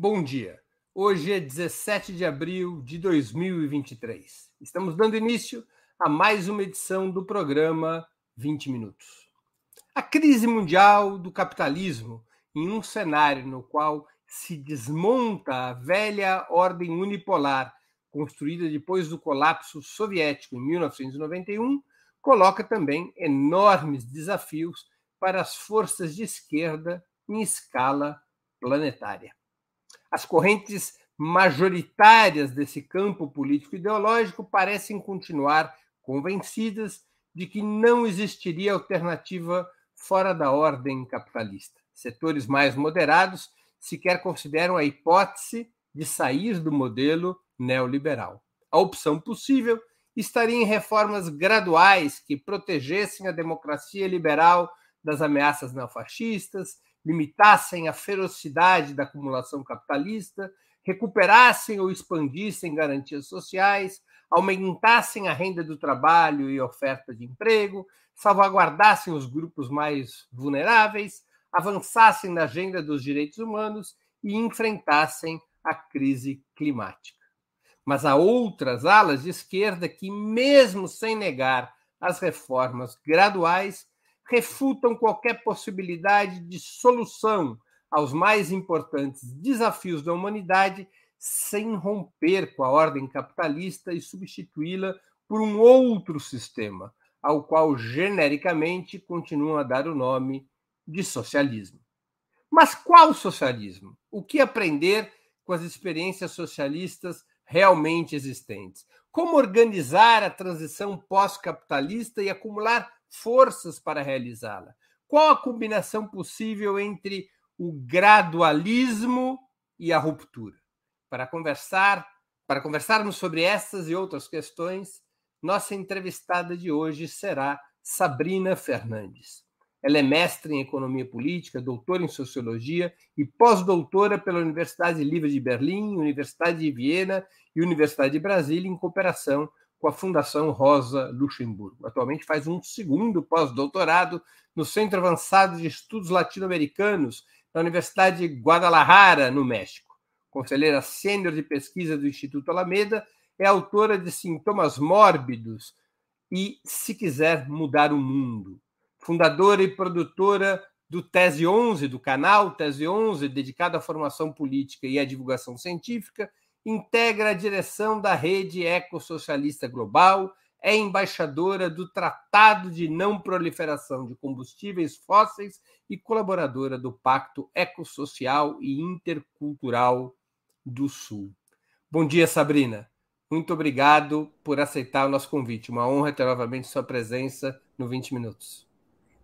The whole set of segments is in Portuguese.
Bom dia. Hoje é 17 de abril de 2023. Estamos dando início a mais uma edição do programa 20 Minutos. A crise mundial do capitalismo, em um cenário no qual se desmonta a velha ordem unipolar construída depois do colapso soviético em 1991, coloca também enormes desafios para as forças de esquerda em escala planetária. As correntes majoritárias desse campo político ideológico parecem continuar convencidas de que não existiria alternativa fora da ordem capitalista. Setores mais moderados sequer consideram a hipótese de sair do modelo neoliberal. A opção possível estaria em reformas graduais que protegessem a democracia liberal das ameaças neofascistas, limitassem a ferocidade da acumulação capitalista, recuperassem ou expandissem garantias sociais, aumentassem a renda do trabalho e oferta de emprego, salvaguardassem os grupos mais vulneráveis, avançassem na agenda dos direitos humanos e enfrentassem a crise climática. Mas há outras alas de esquerda que, mesmo sem negar as reformas graduais, refutam qualquer possibilidade de solução aos mais importantes desafios da humanidade sem romper com a ordem capitalista e substituí-la por um outro sistema, ao qual genericamente continuam a dar o nome de socialismo. Mas qual socialismo? O que aprender com as experiências socialistas realmente existentes? Como organizar a transição pós-capitalista e acumular forças para realizá-la? Qual a combinação possível entre o gradualismo e a ruptura? Para conversar, para conversarmos sobre essas e outras questões, nossa entrevistada de hoje será Sabrina Fernandes. Ela é mestre em economia política, doutora em sociologia e pós-doutora pela Universidade Livre de Berlim, Universidade de Viena e Universidade de Brasília, em cooperação com a Fundação Rosa Luxemburgo. Atualmente faz um segundo pós-doutorado no Centro Avançado de Estudos Latino-Americanos da Universidade de Guadalajara, no México. Conselheira sênior de pesquisa do Instituto Alameda, é autora de Sintomas Mórbidos e Se Quiser Mudar o Mundo fundadora e produtora do Tese 11, do canal Tese 11, dedicado à formação política e à divulgação científica, integra a direção da Rede Ecossocialista Global, é embaixadora do Tratado de Não Proliferação de Combustíveis Fósseis e colaboradora do Pacto Ecossocial e Intercultural do Sul. Bom dia, Sabrina. Muito obrigado por aceitar o nosso convite. Uma honra ter novamente sua presença no 20 Minutos.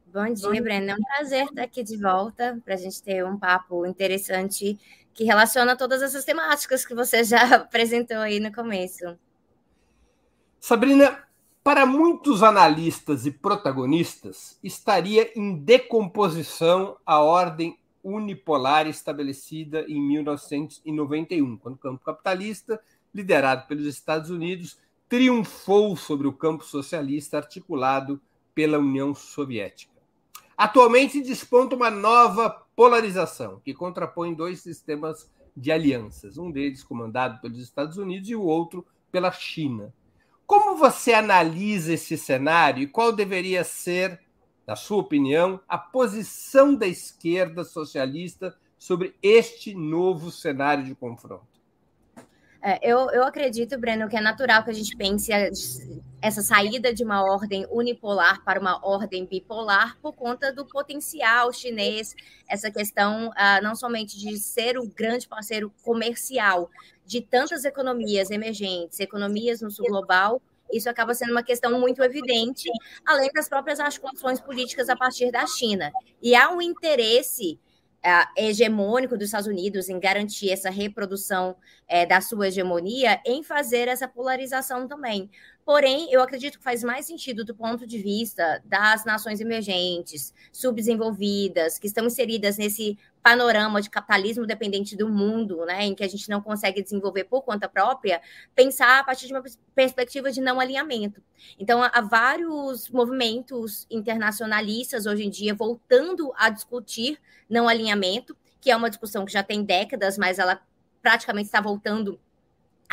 Bom dia, Brenda. É um prazer estar aqui de volta para a gente ter um papo interessante que relaciona todas essas temáticas que você já apresentou aí no começo. Sabrina, para muitos analistas e protagonistas, estaria em decomposição a ordem unipolar estabelecida em 1991, quando o campo capitalista, liderado pelos Estados Unidos, triunfou sobre o campo socialista articulado pela União Soviética. Atualmente desponta uma nova polarização que contrapõe dois sistemas de alianças, um deles comandado pelos Estados Unidos e o outro pela China. Como você analisa esse cenário e qual deveria ser, na sua opinião, a posição da esquerda socialista sobre este novo cenário de confronto? É, eu, eu acredito, Breno, que é natural que a gente pense essa saída de uma ordem unipolar para uma ordem bipolar por conta do potencial chinês, essa questão uh, não somente de ser o grande parceiro comercial de tantas economias emergentes, economias no sul global, isso acaba sendo uma questão muito evidente, além das próprias articulações políticas a partir da China. E há um interesse uh, hegemônico dos Estados Unidos em garantir essa reprodução uh, da sua hegemonia, em fazer essa polarização também. Porém, eu acredito que faz mais sentido do ponto de vista das nações emergentes, subdesenvolvidas, que estão inseridas nesse panorama de capitalismo dependente do mundo, né, em que a gente não consegue desenvolver por conta própria, pensar a partir de uma perspectiva de não alinhamento. Então, há vários movimentos internacionalistas hoje em dia voltando a discutir não alinhamento, que é uma discussão que já tem décadas, mas ela praticamente está voltando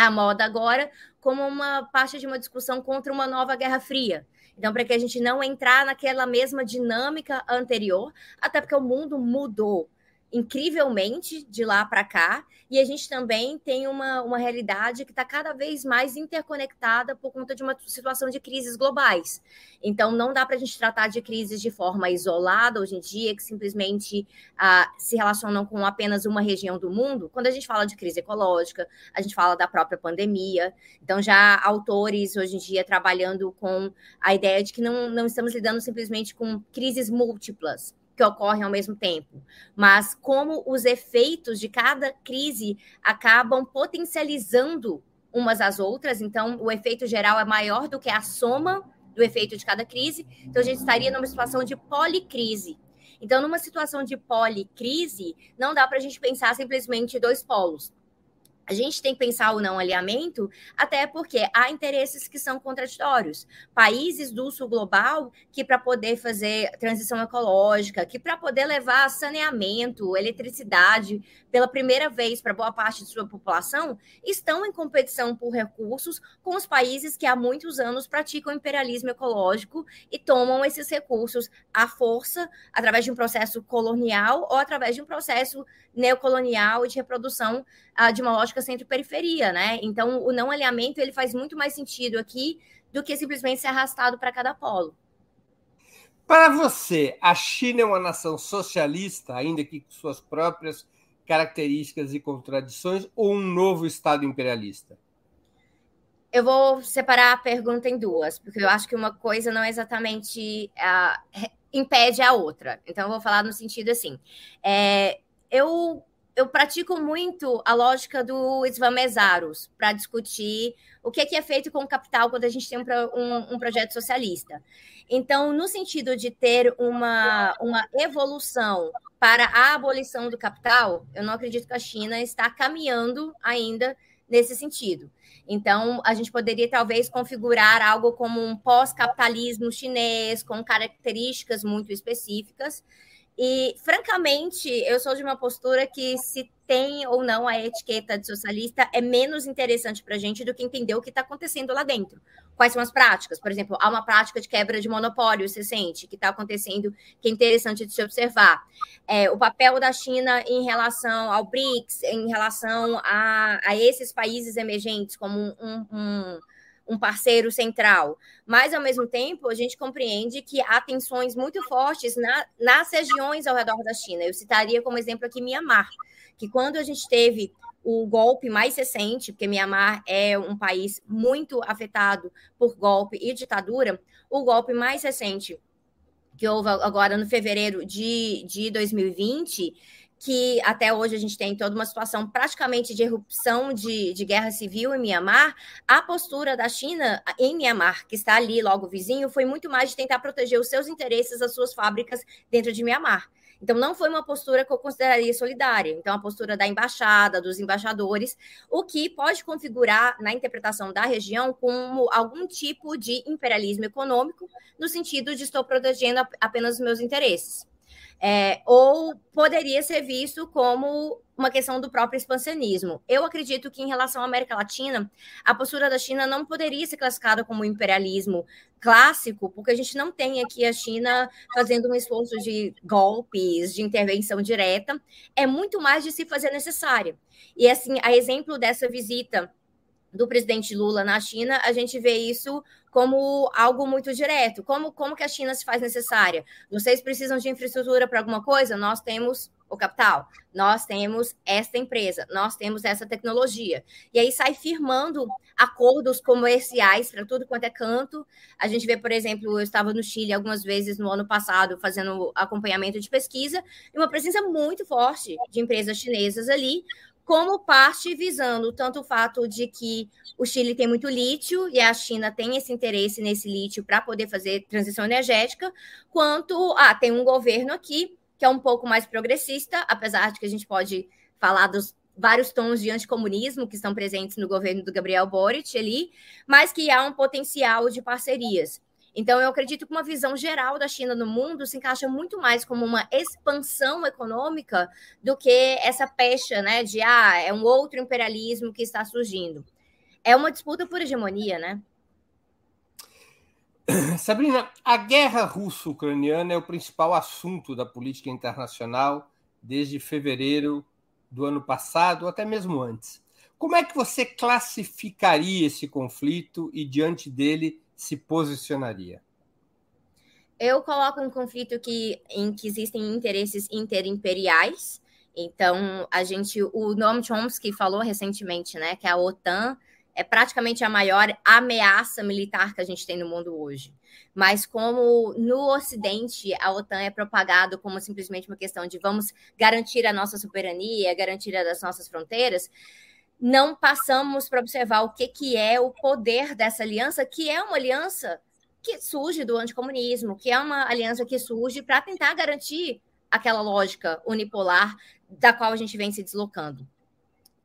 à moda agora, como uma parte de uma discussão contra uma nova Guerra Fria. Então, para que a gente não entrar naquela mesma dinâmica anterior, até porque o mundo mudou incrivelmente de lá para cá, e a gente também tem uma, uma realidade que está cada vez mais interconectada por conta de uma situação de crises globais. Então, não dá para a gente tratar de crises de forma isolada hoje em dia, que simplesmente ah, se relacionam com apenas uma região do mundo. Quando a gente fala de crise ecológica, a gente fala da própria pandemia. Então, já autores hoje em dia trabalhando com a ideia de que não, não estamos lidando simplesmente com crises múltiplas que ocorrem ao mesmo tempo, mas como os efeitos de cada crise acabam potencializando umas às outras, então o efeito geral é maior do que a soma do efeito de cada crise, então a gente estaria numa situação de policrise. Então, numa situação de policrise, não dá para a gente pensar simplesmente dois polos a gente tem que pensar o não alinhamento, até porque há interesses que são contraditórios. Países do sul global que, para poder fazer transição ecológica, que para poder levar saneamento, eletricidade pela primeira vez para boa parte de sua população, estão em competição por recursos com os países que há muitos anos praticam imperialismo ecológico e tomam esses recursos à força, através de um processo colonial ou através de um processo neocolonial de reprodução uh, de uma lógica centro-periferia, né? Então, o não alinhamento ele faz muito mais sentido aqui do que simplesmente ser arrastado para cada polo. Para você, a China é uma nação socialista, ainda que com suas próprias características e contradições, ou um novo Estado imperialista? Eu vou separar a pergunta em duas, porque eu acho que uma coisa não é exatamente uh, impede a outra. Então, eu vou falar no sentido assim: é, eu, eu pratico muito a lógica do Isvamesaros para discutir o que é, que é feito com o capital quando a gente tem um, um, um, projeto socialista. Então, no sentido de ter uma, uma evolução para a abolição do capital, eu não acredito que a China está caminhando ainda nesse sentido. Então, a gente poderia talvez configurar algo como um pós-capitalismo chinês, com características muito específicas, e, francamente, eu sou de uma postura que se tem ou não a etiqueta de socialista é menos interessante para a gente do que entender o que está acontecendo lá dentro. Quais são as práticas? Por exemplo, há uma prática de quebra de monopólio, você sente, que está acontecendo, que é interessante de se observar. É, o papel da China em relação ao BRICS, em relação a, a esses países emergentes, como um, um um parceiro central. Mas, ao mesmo tempo, a gente compreende que há tensões muito fortes na, nas regiões ao redor da China. Eu citaria como exemplo aqui Mianmar, que quando a gente teve o golpe mais recente, porque Mianmar é um país muito afetado por golpe e ditadura, o golpe mais recente que houve agora no fevereiro de, de 2020 que até hoje a gente tem toda uma situação praticamente de erupção de, de guerra civil em Mianmar, a postura da China em Mianmar, que está ali logo vizinho, foi muito mais de tentar proteger os seus interesses, as suas fábricas dentro de Mianmar. Então, não foi uma postura que eu consideraria solidária. Então, a postura da embaixada, dos embaixadores, o que pode configurar, na interpretação da região, como algum tipo de imperialismo econômico, no sentido de estou protegendo apenas os meus interesses. É, ou poderia ser visto como uma questão do próprio expansionismo. Eu acredito que, em relação à América Latina, a postura da China não poderia ser classificada como imperialismo clássico, porque a gente não tem aqui a China fazendo um esforço de golpes, de intervenção direta, é muito mais de se fazer necessária. E, assim, a exemplo dessa visita do presidente Lula na China, a gente vê isso como algo muito direto. Como, como que a China se faz necessária? Vocês precisam de infraestrutura para alguma coisa? Nós temos o capital, nós temos esta empresa, nós temos essa tecnologia. E aí sai firmando acordos comerciais para tudo quanto é canto. A gente vê, por exemplo, eu estava no Chile algumas vezes no ano passado fazendo acompanhamento de pesquisa, e uma presença muito forte de empresas chinesas ali, como parte visando tanto o fato de que o Chile tem muito lítio e a China tem esse interesse nesse lítio para poder fazer transição energética, quanto ah, tem um governo aqui que é um pouco mais progressista, apesar de que a gente pode falar dos vários tons de anticomunismo que estão presentes no governo do Gabriel Boric ali, mas que há um potencial de parcerias. Então, eu acredito que uma visão geral da China no mundo se encaixa muito mais como uma expansão econômica do que essa pecha, né, de ah, é um outro imperialismo que está surgindo. É uma disputa por hegemonia, né? Sabrina, a guerra russo-ucraniana é o principal assunto da política internacional desde fevereiro do ano passado, ou até mesmo antes. Como é que você classificaria esse conflito e, diante dele, se posicionaria? Eu coloco um conflito que, em que existem interesses interimperiais. Então, a gente, o Noam Chomsky falou recentemente, né, que a OTAN é praticamente a maior ameaça militar que a gente tem no mundo hoje. Mas como no Ocidente a OTAN é propagado como simplesmente uma questão de vamos garantir a nossa soberania, garantir as nossas fronteiras, não passamos para observar o que, que é o poder dessa aliança, que é uma aliança que surge do anticomunismo, que é uma aliança que surge para tentar garantir aquela lógica unipolar da qual a gente vem se deslocando.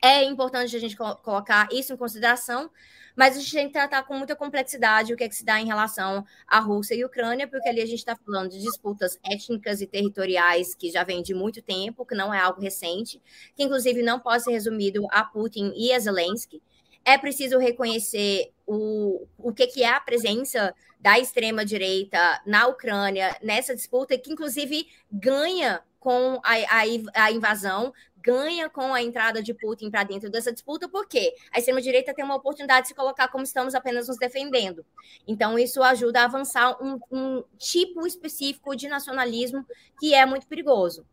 É importante a gente colocar isso em consideração, mas a gente tem que tratar com muita complexidade o que, é que se dá em relação à Rússia e Ucrânia, porque ali a gente está falando de disputas étnicas e territoriais que já vem de muito tempo, que não é algo recente, que inclusive não pode ser resumido a Putin e a Zelensky. É preciso reconhecer o, o que, que é a presença da extrema-direita na Ucrânia nessa disputa, que inclusive ganha com a, a, a invasão, ganha com a entrada de Putin para dentro dessa disputa, porque a extrema-direita tem uma oportunidade de se colocar como estamos apenas nos defendendo. Então, isso ajuda a avançar um, um tipo específico de nacionalismo que é muito perigoso.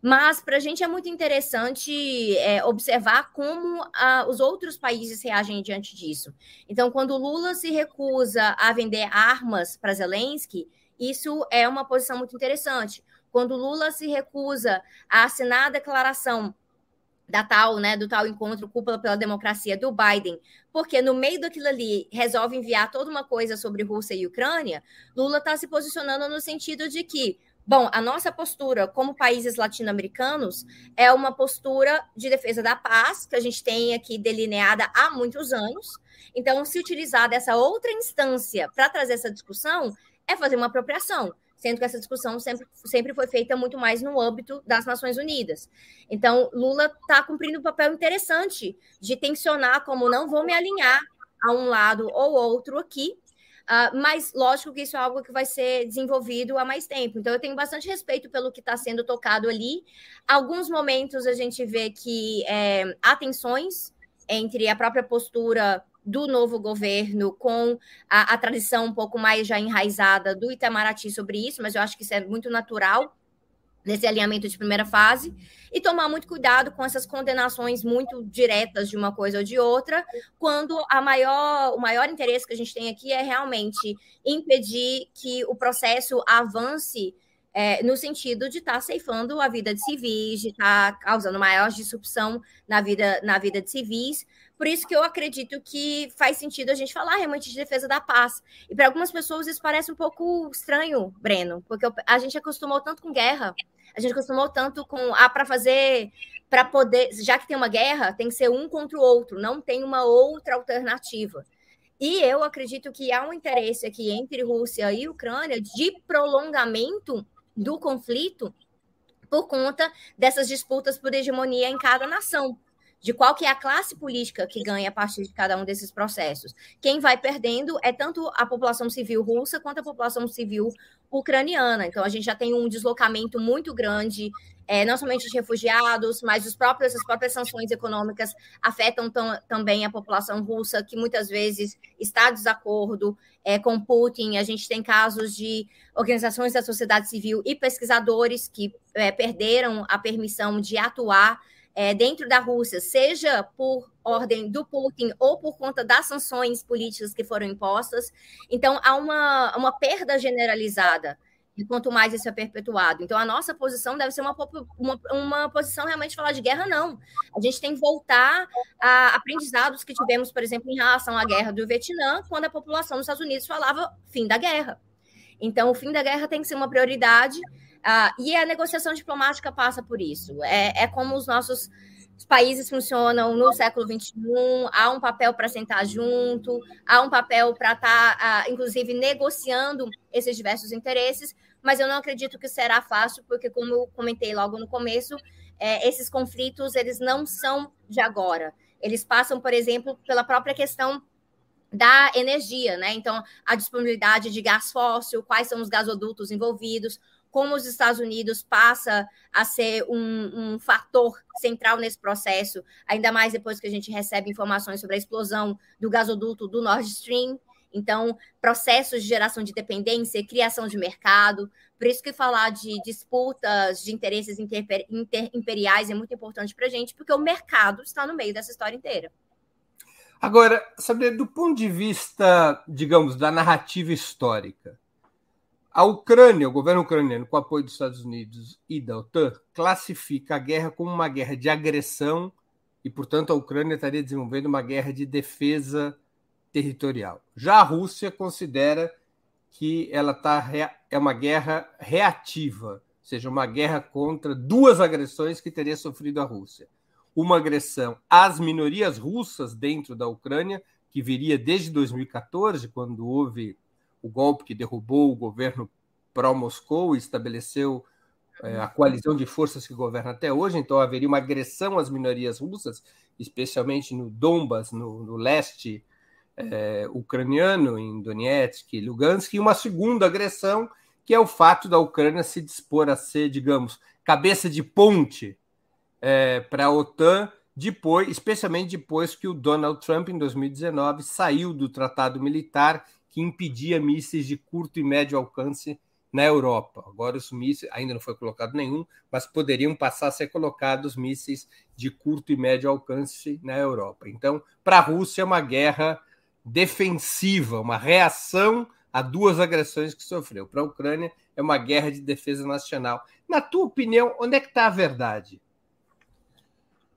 Mas para a gente é muito interessante é, observar como a, os outros países reagem diante disso. Então, quando Lula se recusa a vender armas para Zelensky, isso é uma posição muito interessante. Quando Lula se recusa a assinar a declaração da tal, né, do tal encontro cúpula pela democracia do Biden, porque no meio daquilo ali resolve enviar toda uma coisa sobre Rússia e Ucrânia, Lula está se posicionando no sentido de que, bom, a nossa postura como países latino-americanos é uma postura de defesa da paz, que a gente tem aqui delineada há muitos anos. Então, se utilizar dessa outra instância para trazer essa discussão é fazer uma apropriação sendo que essa discussão sempre, sempre foi feita muito mais no âmbito das Nações Unidas. Então, Lula está cumprindo um papel interessante de tensionar como não vou me alinhar a um lado ou outro aqui, Uh, mas lógico que isso é algo que vai ser desenvolvido há mais tempo. Então, eu tenho bastante respeito pelo que está sendo tocado ali. Alguns momentos a gente vê que é, há tensões entre a própria postura do novo governo, com a, a, tradição um pouco mais já enraizada do Itamaraty sobre isso, mas eu acho que isso é muito natural nesse alinhamento de primeira fase, e tomar muito cuidado com essas condenações muito diretas de uma coisa ou de outra, quando a maior, o maior interesse que a gente tem aqui é realmente impedir que o processo avance é, no sentido de estar tá ceifando a vida de civis, de estar tá causando maior disrupção na vida, na vida de civis, por isso que eu acredito que faz sentido a gente falar realmente de defesa da paz. E para algumas pessoas isso parece um pouco estranho, Breno, porque a gente acostumou tanto com guerra, a gente acostumou tanto com ah, para fazer, para poder, já que tem uma guerra, tem que ser um contra o outro, não tem uma outra alternativa. E eu acredito que há um interesse aqui entre Rússia e Ucrânia de prolongamento do conflito por conta dessas disputas por hegemonia em cada nação de qual que é a classe política que ganha a partir de cada um desses processos. Quem vai perdendo é tanto a população civil russa quanto a população civil ucraniana. Então, a gente já tem um deslocamento muito grande, é, não somente de refugiados, mas os próprios, as próprias sanções econômicas afetam também a população russa, que muitas vezes está em desacordo é, com Putin. A gente tem casos de organizações da sociedade civil e pesquisadores que é, perderam a permissão de atuar é, dentro da Rússia, seja por ordem do Putin ou por conta das sanções políticas que foram impostas. Então, há uma, uma perda generalizada e quanto mais isso é perpetuado. Então, a nossa posição deve ser uma, uma, uma, posição realmente falar de guerra, não. A gente tem que voltar a aprendizados que tivemos, por exemplo, em relação à guerra do Vietnã, quando a população dos Estados Unidos falava fim da guerra. Então, o fim da guerra tem que ser uma prioridade. Ah, e a negociação diplomática passa por isso. É, é como os nossos os países funcionam no século XXI, há um papel para sentar junto, há um papel para estar, tá, inclusive, negociando esses diversos interesses, mas eu não acredito que será fácil, porque, como eu comentei logo no começo, é, esses conflitos eles não são de agora. Eles passam, por exemplo, pela própria questão da energia, né? Então, a disponibilidade de gás fóssil, quais são os gasodutos envolvidos, como os Estados Unidos passa a ser um, um, fator central nesse processo, ainda mais depois que a gente recebe informações sobre a explosão do gasoduto do Nord Stream. Então, processos de geração de dependência, criação de mercado. Por isso que falar de disputas de interesses interimperiais é muito importante para a gente, porque o mercado está no meio dessa história inteira. Agora, saber do ponto de vista, digamos, da narrativa histórica, a Ucrânia, o governo ucraniano, com apoio dos Estados Unidos e da OTAN, classifica a guerra como uma guerra de agressão e, portanto, a Ucrânia estaria desenvolvendo uma guerra de defesa territorial. Já a Rússia considera que ela tá, é uma guerra reativa, ou seja, uma guerra contra duas agressões que teria sofrido a Rússia. Uma agressão às minorias russas dentro da Ucrânia, que viria desde 2014, quando houve o golpe que derrubou o governo pró-Moscou e estabeleceu é, a coalizão de forças que governa até hoje, então haveria uma agressão às minorias russas, especialmente no Donbas, no, no leste é, ucraniano, em Donetsk e Lugansk, e uma segunda agressão, que é o fato da Ucrânia se dispor a ser, digamos, cabeça de ponte é, para a OTAN, depois, especialmente depois que o Donald Trump, em 2019, saiu do tratado militar que impedia mísseis de curto e médio alcance na Europa. Agora os mísseis, ainda não foi colocado nenhum, mas poderiam passar a ser colocados mísseis de curto e médio alcance na Europa. Então, para a Rússia é uma guerra defensiva, uma reação a duas agressões que sofreu. Para a Ucrânia é uma guerra de defesa nacional. Na tua opinião, onde é que está a verdade?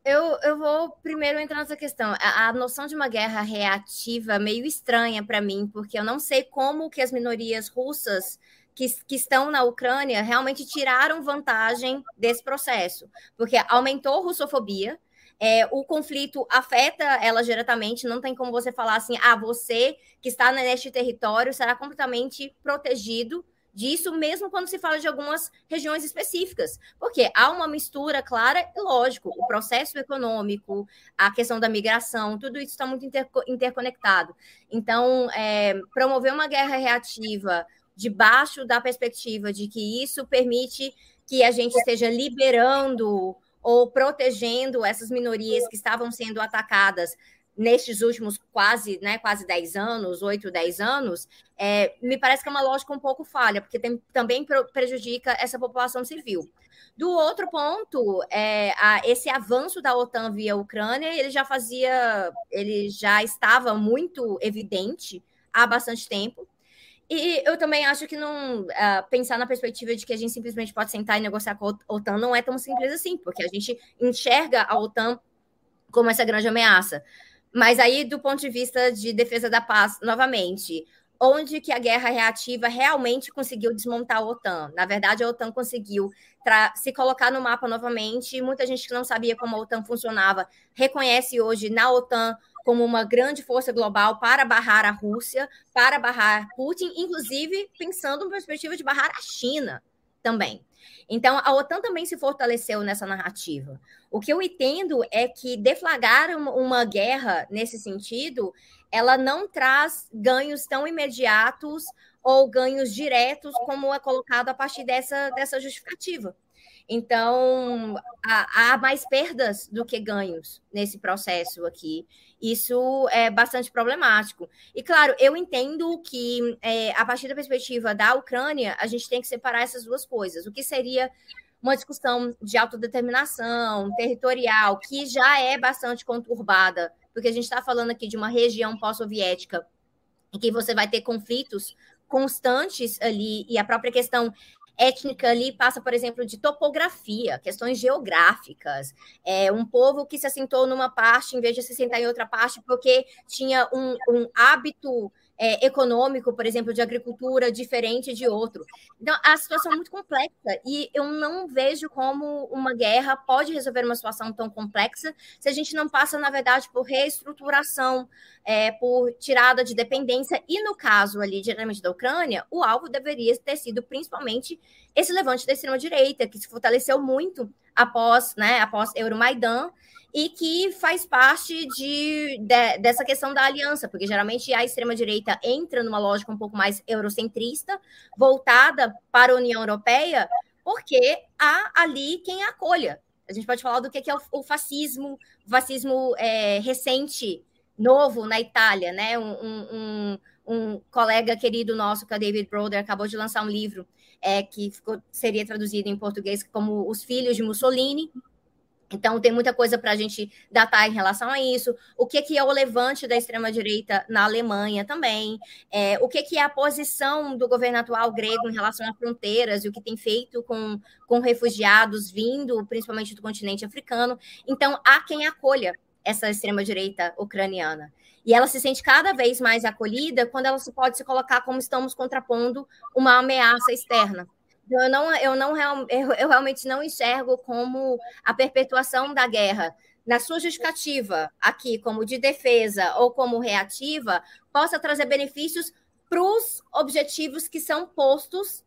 Eu, eu vou primeiro entrar nessa questão. A, a noção de uma guerra reativa meio estranha para mim, porque eu não sei como que as minorias russas que, que, estão na Ucrânia realmente tiraram vantagem desse processo, porque aumentou a russofobia, é, o conflito afeta elas diretamente, não tem como você falar assim, ah, você que está neste território será completamente protegido disso, mesmo quando se fala de algumas regiões específicas, porque há uma mistura clara e lógico, o processo econômico, a questão da migração, tudo isso está muito interconectado. Então, é, promover uma guerra reativa debaixo da perspectiva de que isso permite que a gente esteja liberando ou protegendo essas minorias que estavam sendo atacadas nestes últimos quase, né, quase 10 anos, 8, 10 anos, é, me parece que é uma lógica um pouco falha, porque tem, também prejudica essa população civil. Do outro ponto, é, a, esse avanço da OTAN via Ucrânia, ele já fazia, ele já estava muito evidente há bastante tempo. E eu também acho que não uh, pensar na perspectiva de que a gente simplesmente pode sentar e negociar com a OTAN não é tão simples assim, porque a gente enxerga a OTAN como essa grande ameaça. Mas aí, do ponto de vista de defesa da paz, novamente, onde que a guerra reativa realmente conseguiu desmontar a OTAN? Na verdade, a OTAN conseguiu se colocar no mapa novamente. Muita gente que não sabia como a OTAN funcionava reconhece hoje na OTAN como uma grande força global para barrar a Rússia, para barrar Putin, inclusive pensando em perspectiva de barrar a China também. Então, a OTAN também se fortaleceu nessa narrativa. O que eu entendo é que deflagrar uma guerra nesse sentido, ela não traz ganhos tão imediatos ou ganhos diretos como é colocado a partir dessa, dessa justificativa. Então, há, mais perdas do que ganhos nesse processo aqui. Isso é bastante problemático. E, claro, eu entendo que, é, a partir da perspectiva da Ucrânia, a gente tem que separar essas duas coisas. O que seria uma discussão de autodeterminação territorial, que já é bastante conturbada, porque a gente está falando aqui de uma região pós-soviética em que você vai ter conflitos constantes ali, e a própria questão étnica ali passa, por exemplo, de topografia, questões geográficas. É um povo que se assentou numa parte em vez de se sentar em outra parte porque tinha um, um hábito é, econômico, por exemplo, de agricultura diferente de outro. Então, a situação é muito complexa e eu não vejo como uma guerra pode resolver uma situação tão complexa se a gente não passa, na verdade, por reestruturação, é, por tirada de dependência. E no caso ali, diretamente da Ucrânia, o alvo deveria ter sido principalmente esse levante da extrema-direita, que se fortaleceu muito após, né, após Euromaidan, e que faz parte de, de, dessa questão da aliança, porque geralmente a extrema-direita entra numa lógica um pouco mais eurocentrista, voltada para a União Europeia, porque há ali quem acolha. A gente pode falar do que é o, fascismo, o fascismo é, recente, novo na Itália, né? Um, um, um, colega querido nosso, que é David Broder, acabou de lançar um livro é, que ficou, seria traduzido em português como Os Filhos de Mussolini, então, tem muita coisa para a gente datar em relação a isso. O que, que é o levante da extrema-direita na Alemanha também. É, o que, que é a posição do governo atual grego em relação a fronteiras e o que tem feito com, com refugiados vindo, principalmente do continente africano. Então, há quem acolha essa extrema-direita ucraniana. E ela se sente cada vez mais acolhida quando ela se pode se colocar como estamos contrapondo uma ameaça externa. Eu não, eu não eu, realmente não enxergo como a perpetuação da guerra na sua justificativa aqui como de defesa ou como reativa possa trazer benefícios para os objetivos que são postos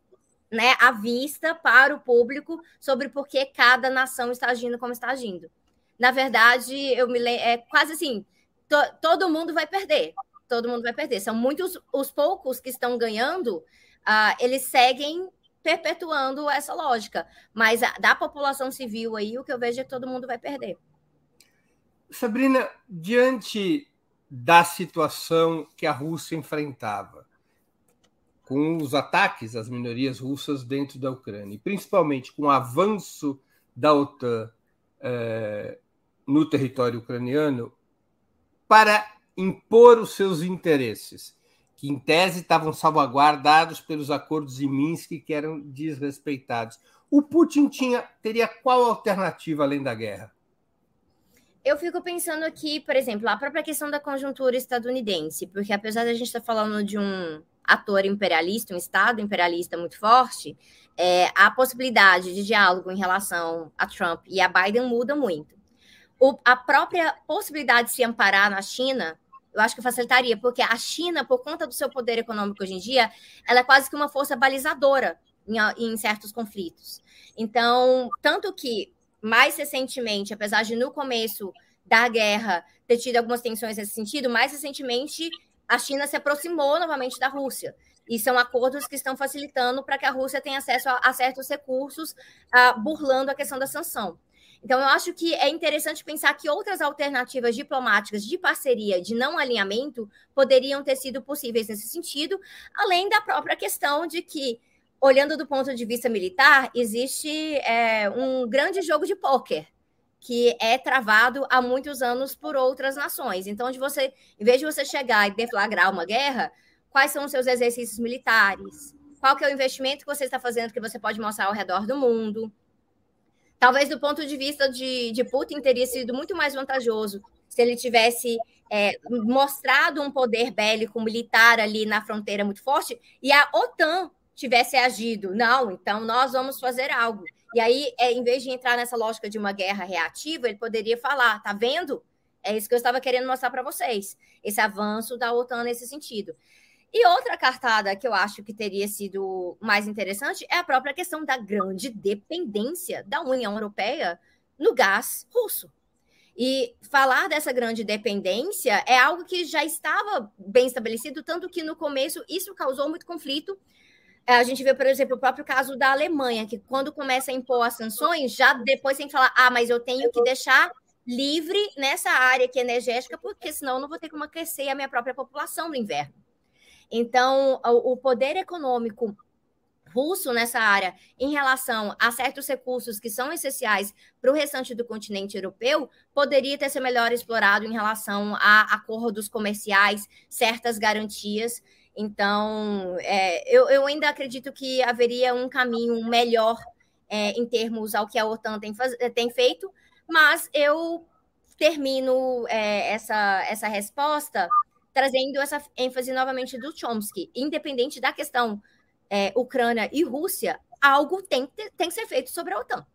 né, à vista para o público sobre por que cada nação está agindo como está agindo. Na verdade, eu me é quase assim, to, todo mundo vai perder. Todo mundo vai perder. São muitos os poucos que estão ganhando, uh, eles seguem perpetuando essa lógica. Mas a, da população civil aí, o que eu vejo é que todo mundo vai perder. Sabrina, diante da situação que a Rússia enfrentava, com os ataques às minorias russas dentro da Ucrânia, e principalmente com o avanço da OTAN eh, no território ucraniano, para impor os seus interesses que em tese estavam salvaguardados pelos acordos de Minsk que eram desrespeitados. O Putin tinha teria qual alternativa além da guerra? Eu fico pensando aqui, por exemplo, a própria questão da conjuntura estadunidense, porque apesar de a gente estar falando de um ator imperialista, um Estado imperialista muito forte, é, a possibilidade de diálogo em relação a Trump e a Biden muda muito. O, a própria possibilidade de se amparar na China eu acho que facilitaria, porque a China, por conta do seu poder econômico hoje em dia, ela é quase que uma força balizadora em, em certos conflitos. Então, tanto que, mais recentemente, apesar de no começo da guerra ter tido algumas tensões nesse sentido, mais recentemente a China se aproximou novamente da Rússia. E são acordos que estão facilitando para que a Rússia tenha acesso a, a certos recursos, uh, burlando a questão da sanção. Então, eu acho que é interessante pensar que outras alternativas diplomáticas de parceria, de não alinhamento, poderiam ter sido possíveis nesse sentido, além da própria questão de que, olhando do ponto de vista militar, existe é, um grande jogo de pôquer que é travado há muitos anos por outras nações. Então, de você, em vez de você chegar e deflagrar uma guerra, quais são os seus exercícios militares? Qual que é o investimento que você está fazendo que você pode mostrar ao redor do mundo? Talvez do ponto de vista de, de Putin teria sido muito mais vantajoso se ele tivesse é, mostrado um poder bélico militar ali na fronteira muito forte e a OTAN tivesse agido. Não, então nós vamos fazer algo. E aí, é, em vez de entrar nessa lógica de uma guerra reativa, ele poderia falar: tá vendo? É isso que eu estava querendo mostrar para vocês, esse avanço da OTAN nesse sentido. E outra cartada que eu acho que teria sido mais interessante é a própria questão da grande dependência da União Europeia no gás russo. E falar dessa grande dependência é algo que já estava bem estabelecido, tanto que no começo isso causou muito conflito. É, a gente vê, por exemplo, o próprio caso da Alemanha, que quando começa a impor as sanções, já depois tem que falar: ah, mas eu tenho que deixar livre nessa área é energética, porque senão eu não vou ter como aquecer a minha própria população no inverno. Então, o poder econômico russo nessa área em relação a certos recursos que são essenciais para o restante do continente europeu poderia ter sido melhor explorado em relação a acordos comerciais, certas garantias. Então, é, eu, eu, ainda acredito que haveria um caminho melhor é, em termos ao que a OTAN tem, faz, tem feito, mas eu termino é, essa, essa resposta trazendo essa ênfase novamente do Chomsky. Independente da questão é, Ucrânia e Rússia, algo tem, tem que ser feito sobre a OTAN.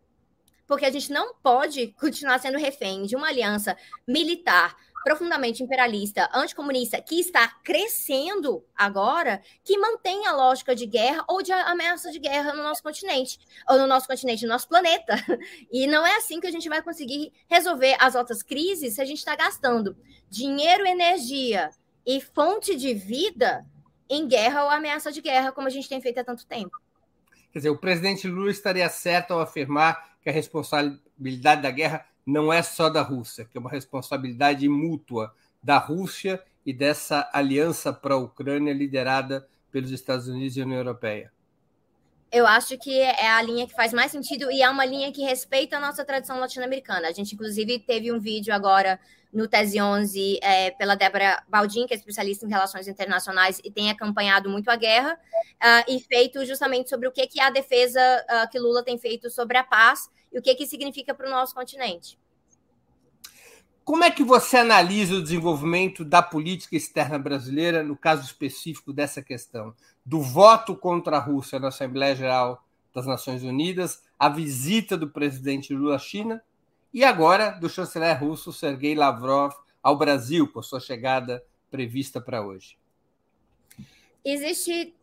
Porque a gente não pode continuar sendo refém de uma aliança militar profundamente imperialista, anticomunista, que está crescendo agora, que mantém a lógica de guerra ou de ameaça de guerra no nosso continente, ou no nosso continente, no nosso planeta. E não é assim que a gente vai conseguir resolver as outras crises se a gente está gastando dinheiro, energia e fonte de vida em guerra ou ameaça de guerra, como a gente tem feito há tanto tempo. Quer dizer, o presidente Lula estaria certo ao afirmar que a responsabilidade da guerra não é só da Rússia, que é uma responsabilidade mútua da Rússia e dessa aliança para a Ucrânia liderada pelos Estados Unidos e União Europeia. Eu acho que é a linha que faz mais sentido e é uma linha que respeita a nossa tradição latino-americana. A gente, inclusive, teve um vídeo agora no Tese 11 é, pela Débora Baldin, que é especialista em relações internacionais e tem acompanhado muito a guerra, uh, e feito justamente sobre o que, que é a defesa uh, que Lula tem feito sobre a paz e o que, que significa para o nosso continente. Como é que você analisa o desenvolvimento da política externa brasileira, no caso específico dessa questão, do voto contra a Rússia na Assembleia Geral das Nações Unidas, a visita do presidente Lula à China e agora do chanceler russo Sergei Lavrov ao Brasil, com sua chegada prevista para hoje? Existe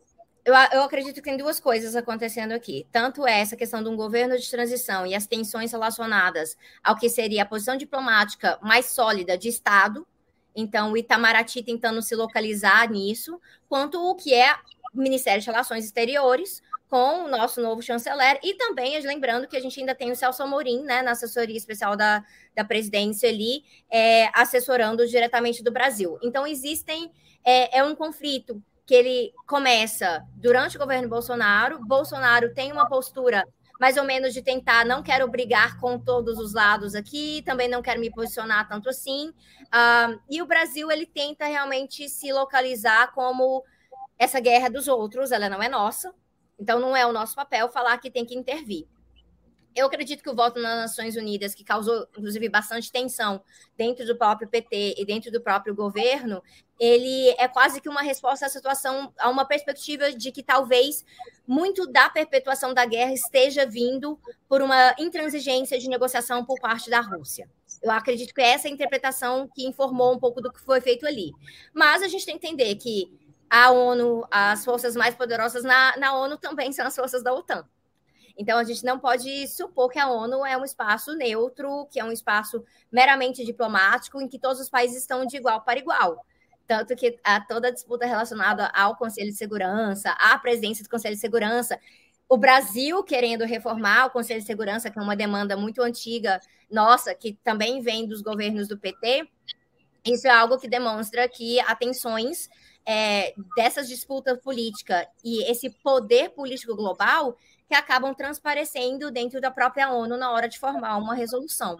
eu, eu, acredito que tem duas coisas acontecendo aqui. Tanto essa questão de um governo de transição e as tensões relacionadas ao que seria a posição diplomática mais sólida de Estado, então o Itamaraty tentando se localizar nisso, quanto o que é Ministério de Relações Exteriores, com o nosso novo chanceler, e também lembrando que a gente ainda tem o Celso Amorim, né, na assessoria especial da, da presidência ali, é, assessorando diretamente do Brasil. Então, existem, é, é um conflito que ele começa durante o governo Bolsonaro. Bolsonaro tem uma postura mais ou menos de tentar, não quero brigar com todos os lados aqui, também não quero me posicionar tanto assim. Uh, e o Brasil, ele tenta realmente se localizar como essa guerra dos outros, ela não é nossa, então não é o nosso papel falar que tem que intervir. Eu acredito que o voto nas Nações Unidas, que causou, inclusive, bastante tensão dentro do próprio PT e dentro do próprio governo, ele é quase que uma resposta à situação, a uma perspectiva de que talvez muito da perpetuação da guerra esteja vindo por uma intransigência de negociação por parte da Rússia. Eu acredito que é essa interpretação que informou um pouco do que foi feito ali. Mas a gente tem que entender que a ONU, as forças mais poderosas na, na ONU também são as forças da OTAN. Então, a gente não pode supor que a ONU é um espaço neutro, que é um espaço meramente diplomático, em que todos os países estão de igual para igual. Tanto que a toda a disputa relacionada ao Conselho de Segurança, à presidência do Conselho de Segurança, o Brasil querendo reformar o Conselho de Segurança, que é uma demanda muito antiga nossa, que também vem dos governos do PT, isso é algo que demonstra que há tensões é, dessas disputas políticas e esse poder político global que acabam transparecendo dentro da própria ONU na hora de formar uma resolução.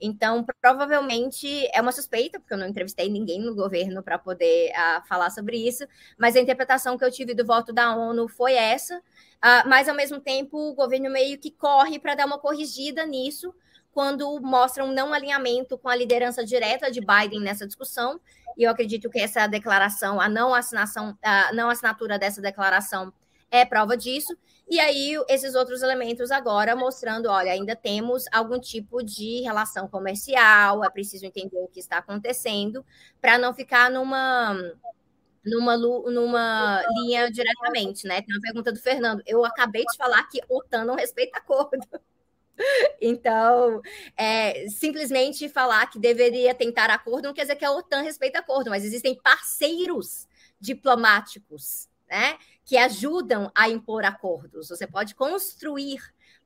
Então, provavelmente é uma suspeita, porque eu não entrevistei ninguém no governo para poder uh, falar sobre isso, mas a interpretação que eu tive do voto da ONU foi essa. Uh, mas, ao mesmo tempo, o governo meio que corre para dar uma corrigida nisso, quando mostra um não alinhamento com a liderança direta de Biden nessa discussão. E eu acredito que essa declaração, a não, assinação, a não assinatura dessa declaração é prova disso. E aí, esses outros elementos agora mostrando, olha, ainda temos algum tipo de relação comercial, é preciso entender o que está acontecendo, para não ficar numa, numa, numa linha diretamente, né? Tem uma pergunta do Fernando. Eu acabei de falar que OTAN não respeita acordo. Então, é, simplesmente falar que deveria tentar acordo não quer dizer que a OTAN respeita acordo, mas existem parceiros diplomáticos né, que ajudam a impor acordos. Você pode construir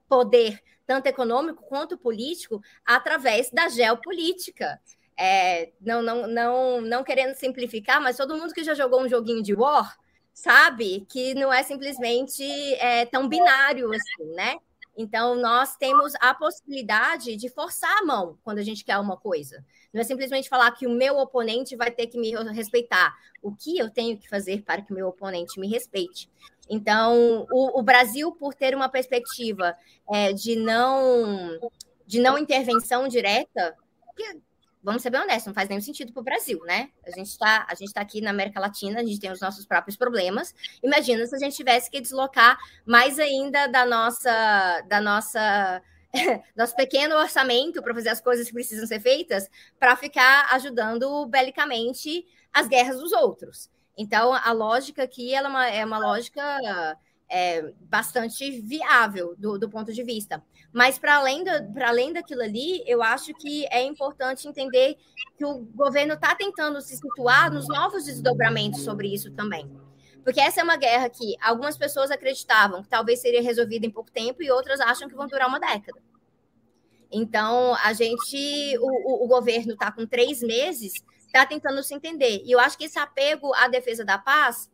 poder, tanto econômico quanto político, através da geopolítica. É, não, não, não, não querendo simplificar, mas todo mundo que já jogou um joguinho de war sabe que não é simplesmente é, tão binário assim, né? Então, nós temos a possibilidade de forçar a mão quando a gente quer uma coisa. Não é simplesmente falar que o meu oponente vai ter que me respeitar. O que eu tenho que fazer para que o meu oponente me respeite? Então, o, o Brasil, por ter uma perspectiva é, de não de não intervenção direta, que vamos ser bem honestos, não faz nenhum sentido para o Brasil, né? A gente está tá aqui na América Latina, a gente tem os nossos próprios problemas. Imagina se a gente tivesse que deslocar mais ainda da nossa, da nossa nosso pequeno orçamento para fazer as coisas que precisam ser feitas para ficar ajudando belicamente as guerras dos outros. Então, a lógica aqui ela é, uma, é uma lógica é, bastante viável do, do, ponto de vista. Mas, para além, além daquilo ali, eu acho que é importante entender que o governo está tentando se situar nos novos desdobramentos sobre isso também. Porque essa é uma guerra que algumas pessoas acreditavam que talvez seria resolvida em pouco tempo e outras acham que vão durar uma década. Então, a gente, o, o, o governo está com três meses, está tentando se entender. E eu acho que esse apego à defesa da paz,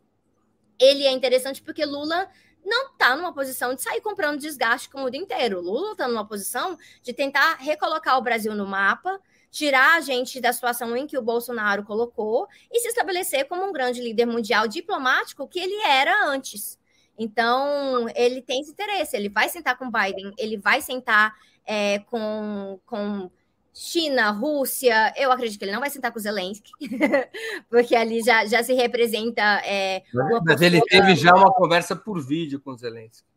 ele é interessante porque Lula não está numa posição de sair comprando desgaste com o mundo inteiro. Lula está numa posição de tentar recolocar o Brasil no mapa, tirar a gente da situação em que o Bolsonaro colocou e se estabelecer como um grande líder mundial diplomático que ele era antes. Então, ele tem esse interesse, ele vai sentar com Biden, ele vai sentar é, com, com China, Rússia, eu acredito que ele não vai sentar com o Zelensky, porque ali já, já se representa. É, mas ele teve já uma conversa por vídeo com o Zelensky.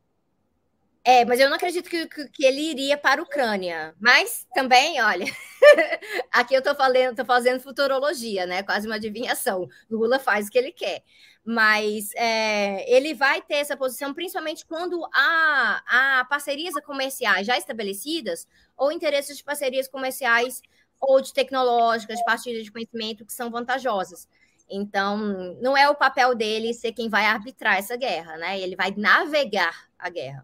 É, mas eu não acredito que, que, ele iria para a Ucrânia. Mas também, olha, aqui eu estou falando, tô fazendo futurologia, né? Quase uma adivinhação. Lula faz o que ele quer. Mas é, ele vai ter essa posição, principalmente quando há, há parcerias comerciais já estabelecidas, ou interesses de parcerias comerciais ou de tecnológicas, de partilha de conhecimento que são vantajosas. Então, não é o papel dele ser quem vai arbitrar essa guerra, né? Ele vai navegar a guerra.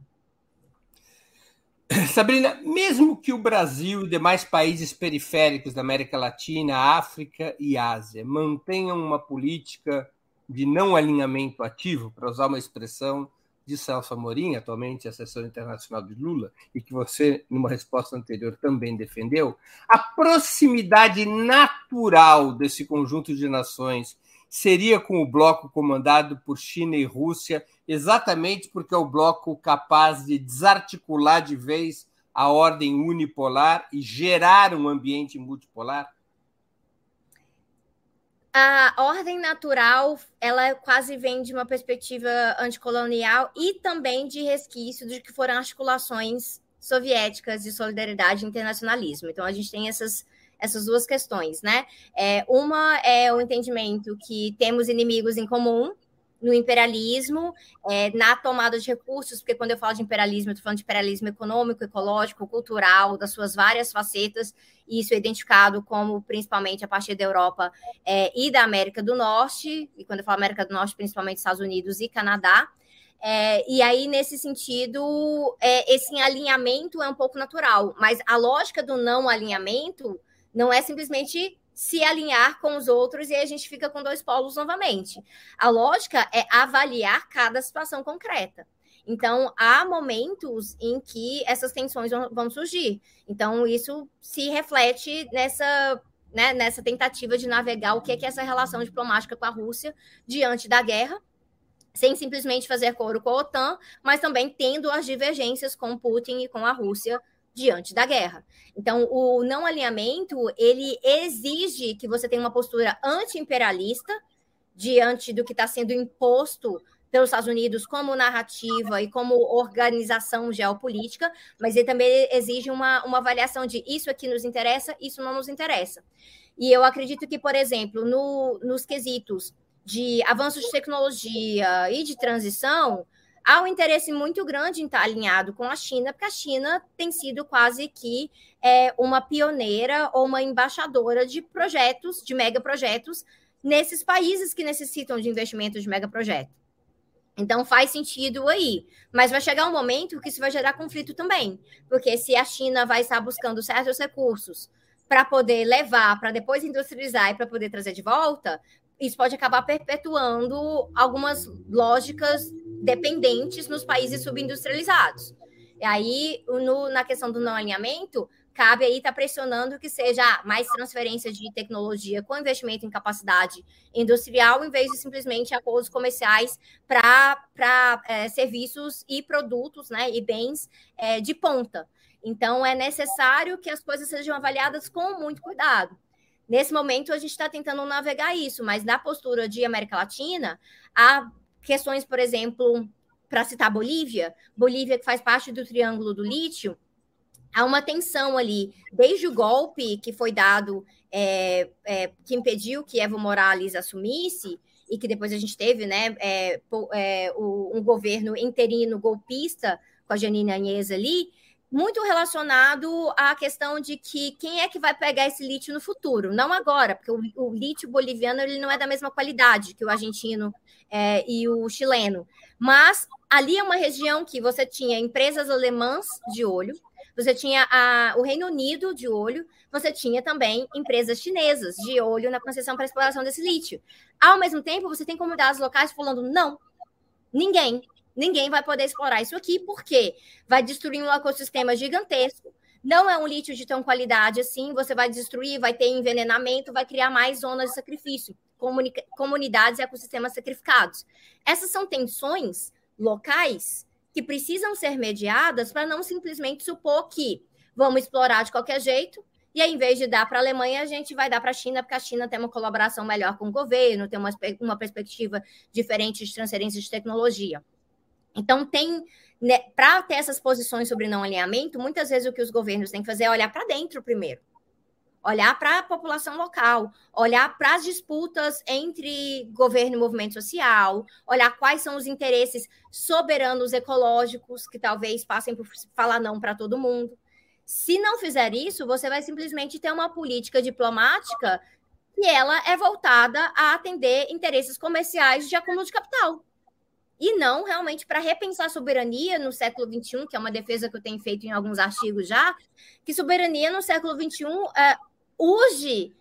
Sabrina, mesmo que o Brasil e demais países periféricos da América Latina, África e Ásia mantenham uma política de não alinhamento ativo, para usar uma expressão de Celso Amorim, atualmente assessor internacional de Lula, e que você, numa resposta anterior, também defendeu, a proximidade natural desse conjunto de nações seria com o bloco comandado por China e Rússia, exatamente porque é o bloco capaz de desarticular de vez a ordem unipolar e gerar um ambiente multipolar? A ordem natural, ela quase vem de uma perspectiva anticolonial e também de resquício de que foram articulações soviéticas de solidariedade e internacionalismo. Então, a gente tem essas essas duas questões, né? É, uma é o entendimento que temos inimigos em comum no imperialismo, é, na tomada de recursos, porque quando eu falo de imperialismo, eu estou falando de imperialismo econômico, ecológico, cultural, das suas várias facetas, e isso é identificado como principalmente a partir da Europa é, e da América do Norte, e quando eu falo América do Norte, principalmente Estados Unidos e Canadá. É, e aí, nesse sentido, é, esse alinhamento é um pouco natural, mas a lógica do não alinhamento não é simplesmente se alinhar com os outros e aí a gente fica com dois polos novamente. A lógica é avaliar cada situação concreta. Então, há momentos em que essas tensões vão surgir. Então, isso se reflete nessa, né, nessa tentativa de navegar o que é, que é essa relação diplomática com a Rússia diante da guerra, sem simplesmente fazer coro com a OTAN, mas também tendo as divergências com Putin e com a Rússia diante da guerra. Então, o não alinhamento, ele exige que você tenha uma postura anti-imperialista diante do que está sendo imposto pelos Estados Unidos como narrativa e como organização geopolítica, mas ele também exige uma, uma avaliação de isso aqui nos interessa, isso não nos interessa. E eu acredito que, por exemplo, no, nos quesitos de avanços de tecnologia e de transição, há um interesse muito grande em estar alinhado com a China, porque a China tem sido quase que é, uma pioneira ou uma embaixadora de projetos, de megaprojetos, nesses países que necessitam de investimento de megaprojeto. Então faz sentido aí. Mas vai chegar um momento que isso vai gerar conflito também. Porque se a China vai estar buscando certos recursos para poder levar, para depois industrializar e para poder trazer de volta, isso pode acabar perpetuando algumas lógicas dependentes nos países subindustrializados. E aí, no, na questão do não alinhamento, cabe aí estar tá pressionando que seja mais transferência de tecnologia com investimento em capacidade industrial, em vez de simplesmente acordos comerciais para é, serviços e produtos né, e bens é, de ponta. Então, é necessário que as coisas sejam avaliadas com muito cuidado. Nesse momento, a gente está tentando navegar isso, mas na postura de América Latina, há questões, por exemplo, para citar Bolívia, Bolívia que faz parte do Triângulo do Lítio, há uma tensão ali, desde o golpe que foi dado, é, é, que impediu que Evo Morales assumisse, e que depois a gente teve né, é, é um governo interino golpista com a Janine Anhes ali, muito relacionado à questão de que quem é que vai pegar esse lítio no futuro, não agora, porque o, o lítio boliviano ele não é da mesma qualidade que o argentino é, e o chileno, mas ali é uma região que você tinha empresas alemãs de olho, você tinha a, o Reino Unido de olho, você tinha também empresas chinesas de olho na concessão para exploração desse lítio. Ao mesmo tempo, você tem comunidades locais falando: não, ninguém, ninguém vai poder explorar isso aqui, porque vai destruir um ecossistema gigantesco. Não é um lítio de tão qualidade assim, você vai destruir, vai ter envenenamento, vai criar mais zonas de sacrifício, comunidades e ecossistemas sacrificados. Essas são tensões locais que precisam ser mediadas para não simplesmente supor que vamos explorar de qualquer jeito, e aí, em vez de dar para a Alemanha, a gente vai dar para a China, porque a China tem uma colaboração melhor com o governo, tem uma, uma perspectiva diferente de transferência de tecnologia. Então, tem, né, para ter essas posições sobre não alinhamento, muitas vezes o que os governos têm que fazer é olhar para dentro primeiro. Olhar para a população local, olhar para as disputas entre governo e movimento social, olhar quais são os interesses soberanos ecológicos que talvez passem por falar não para todo mundo. Se não fizer isso, você vai simplesmente ter uma política diplomática que ela é voltada a atender interesses comerciais de acúmulo de capital e não realmente para repensar a soberania no século XXI, que é uma defesa que eu tenho feito em alguns artigos já, que soberania no século XXI é, urge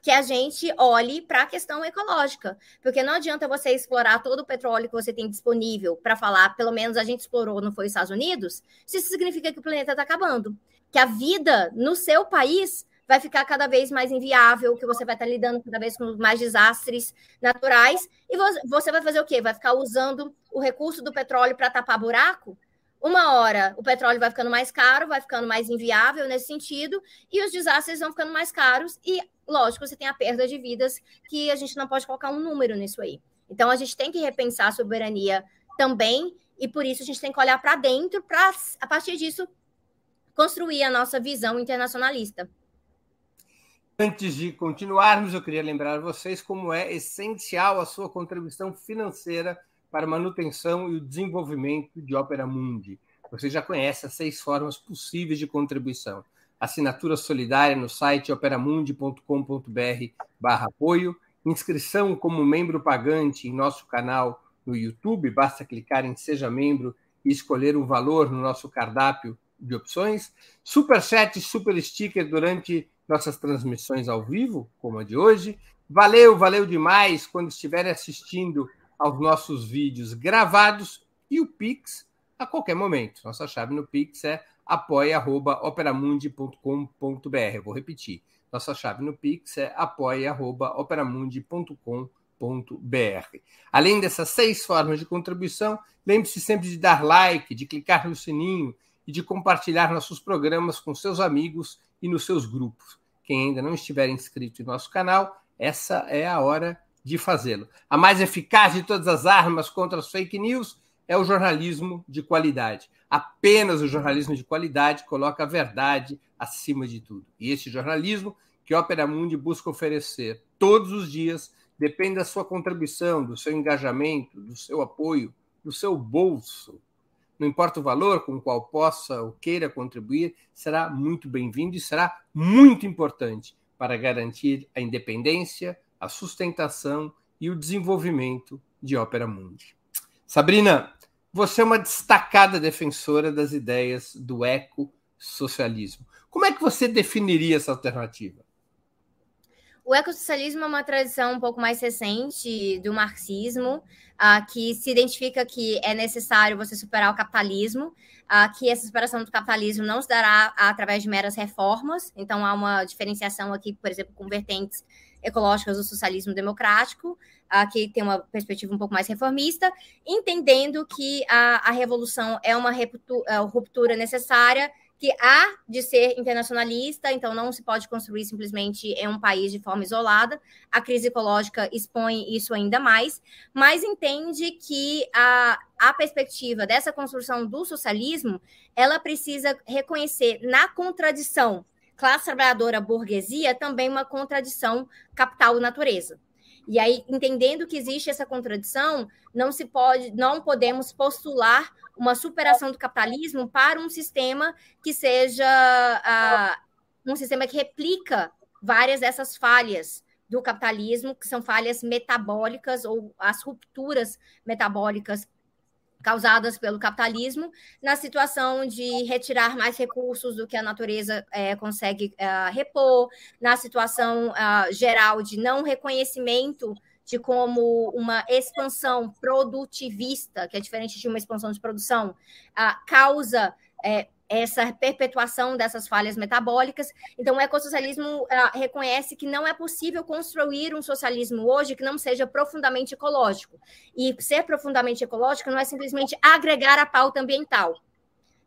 que a gente olhe para a questão ecológica, porque não adianta você explorar todo o petróleo que você tem disponível para falar, pelo menos a gente explorou, não foi os Estados Unidos, se isso significa que o planeta está acabando, que a vida no seu país vai ficar cada vez mais inviável, que você vai estar lidando cada vez com mais desastres naturais, e você vai fazer o quê? Vai ficar usando o recurso do petróleo para tapar buraco? Uma hora o petróleo vai ficando mais caro, vai ficando mais inviável nesse sentido, e os desastres vão ficando mais caros, e lógico, você tem a perda de vidas, que a gente não pode colocar um número nisso aí. Então a gente tem que repensar a soberania também, e por isso a gente tem que olhar para dentro para, a partir disso, construir a nossa visão internacionalista. Antes de continuarmos, eu queria lembrar vocês como é essencial a sua contribuição financeira para a manutenção e o desenvolvimento de Opera Mundi. Você já conhece as seis formas possíveis de contribuição. Assinatura solidária no site operamundi.com.br barra apoio, inscrição como membro pagante em nosso canal no YouTube, basta clicar em Seja Membro e escolher um valor no nosso cardápio de opções, super chat, super sticker durante nossas transmissões ao vivo, como a de hoje. Valeu, valeu demais quando estiverem assistindo aos nossos vídeos gravados e o Pix a qualquer momento. Nossa chave no Pix é apoia.operamundi.com.br. Vou repetir. Nossa chave no Pix é apoia.operamundi.com.br. Além dessas seis formas de contribuição, lembre-se sempre de dar like, de clicar no sininho e de compartilhar nossos programas com seus amigos e nos seus grupos. Quem ainda não estiver inscrito em nosso canal, essa é a hora de fazê-lo. A mais eficaz de todas as armas contra as fake news é o jornalismo de qualidade. Apenas o jornalismo de qualidade coloca a verdade acima de tudo. E esse jornalismo que Opera Mundi busca oferecer todos os dias depende da sua contribuição, do seu engajamento, do seu apoio, do seu bolso não importa o valor com o qual possa ou queira contribuir, será muito bem-vindo e será muito importante para garantir a independência, a sustentação e o desenvolvimento de Opera Mundi. Sabrina, você é uma destacada defensora das ideias do ecossocialismo. Como é que você definiria essa alternativa? O ecossocialismo é uma tradição um pouco mais recente do marxismo, uh, que se identifica que é necessário você superar o capitalismo, uh, que essa superação do capitalismo não se dará através de meras reformas, então há uma diferenciação aqui, por exemplo, com vertentes ecológicas do socialismo democrático, uh, que tem uma perspectiva um pouco mais reformista, entendendo que a, a revolução é uma ruptura necessária que há de ser internacionalista, então não se pode construir simplesmente em um país de forma isolada. A crise ecológica expõe isso ainda mais, mas entende que a, a perspectiva dessa construção do socialismo, ela precisa reconhecer na contradição classe trabalhadora burguesia também uma contradição capital natureza. E aí, entendendo que existe essa contradição, não se pode, não podemos postular uma superação do capitalismo para um sistema que seja uh, um sistema que replica várias dessas falhas do capitalismo, que são falhas metabólicas ou as rupturas metabólicas causadas pelo capitalismo, na situação de retirar mais recursos do que a natureza é, consegue é, repor, na situação é, geral de não reconhecimento de como uma expansão produtivista, que é diferente de uma expansão de produção, causa é, essa perpetuação dessas falhas metabólicas. Então, o ecossocialismo uh, reconhece que não é possível construir um socialismo hoje que não seja profundamente ecológico. E ser profundamente ecológico não é simplesmente agregar a pauta ambiental.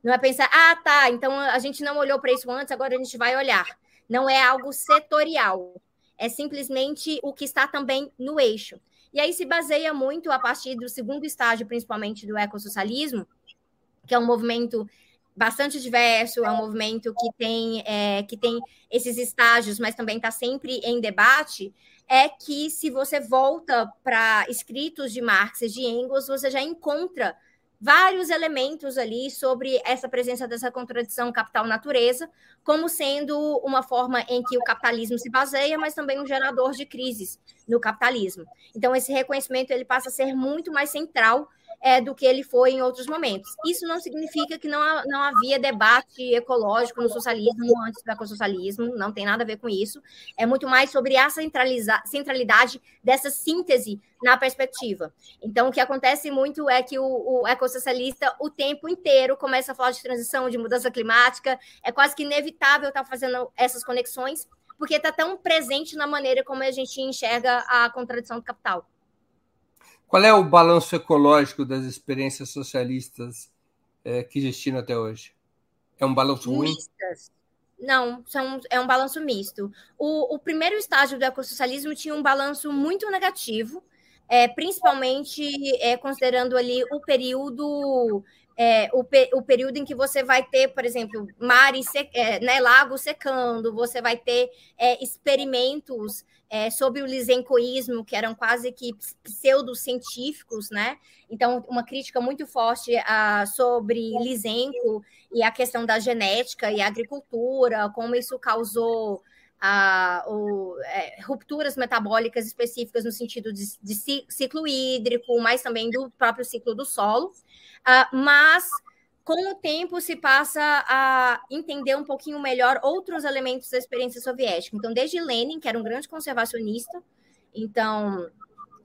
Não é pensar, ah, tá, então a gente não olhou para isso antes, agora a gente vai olhar. Não é algo setorial. É simplesmente o que está também no eixo. E aí se baseia muito a partir do segundo estágio, principalmente do ecossocialismo, que é um movimento bastante diverso, é um movimento que tem, é, que tem esses estágios, mas também está sempre em debate, é que se você volta para escritos de Marx e de Engels, você já encontra vários elementos ali sobre essa presença dessa contradição capital-natureza, como sendo uma forma em que o capitalismo se baseia, mas também um gerador de crises no capitalismo. Então, esse reconhecimento ele passa a ser muito mais central é, do que ele foi em outros momentos. Isso não significa que não, não havia debate ecológico no socialismo antes do ecossocialismo, não tem nada a ver com isso. É muito mais sobre a centralidade dessa síntese na perspectiva. Então, o que acontece muito é que o, o ecossocialista, o tempo inteiro, começa a falar de transição, de mudança climática, é quase que inevitável estar fazendo essas conexões, porque está tão presente na maneira como a gente enxerga a contradição do capital. Qual é o balanço ecológico das experiências socialistas é, que existiram até hoje? É um balanço ruim? Mistas. Não, são, é um balanço misto. O, o primeiro estágio do ecossocialismo tinha um balanço muito negativo, é, principalmente é, considerando ali o período é, o, pe o, período em que você vai ter, por exemplo, mares, é, né, lagos secando, você vai ter é, experimentos é, sobre o lisencoísmo, que eram quase que pseudocientíficos, né? Então, uma crítica muito forte sobre lisenco e a questão da genética e agricultura, como isso causou uh, o, é, rupturas metabólicas específicas no sentido de, de, ciclo hídrico, mas também do próprio ciclo do solo. Uh, mas com o tempo se passa a entender um pouquinho melhor outros elementos da experiência soviética. Então, desde Lenin, que era um grande conservacionista, então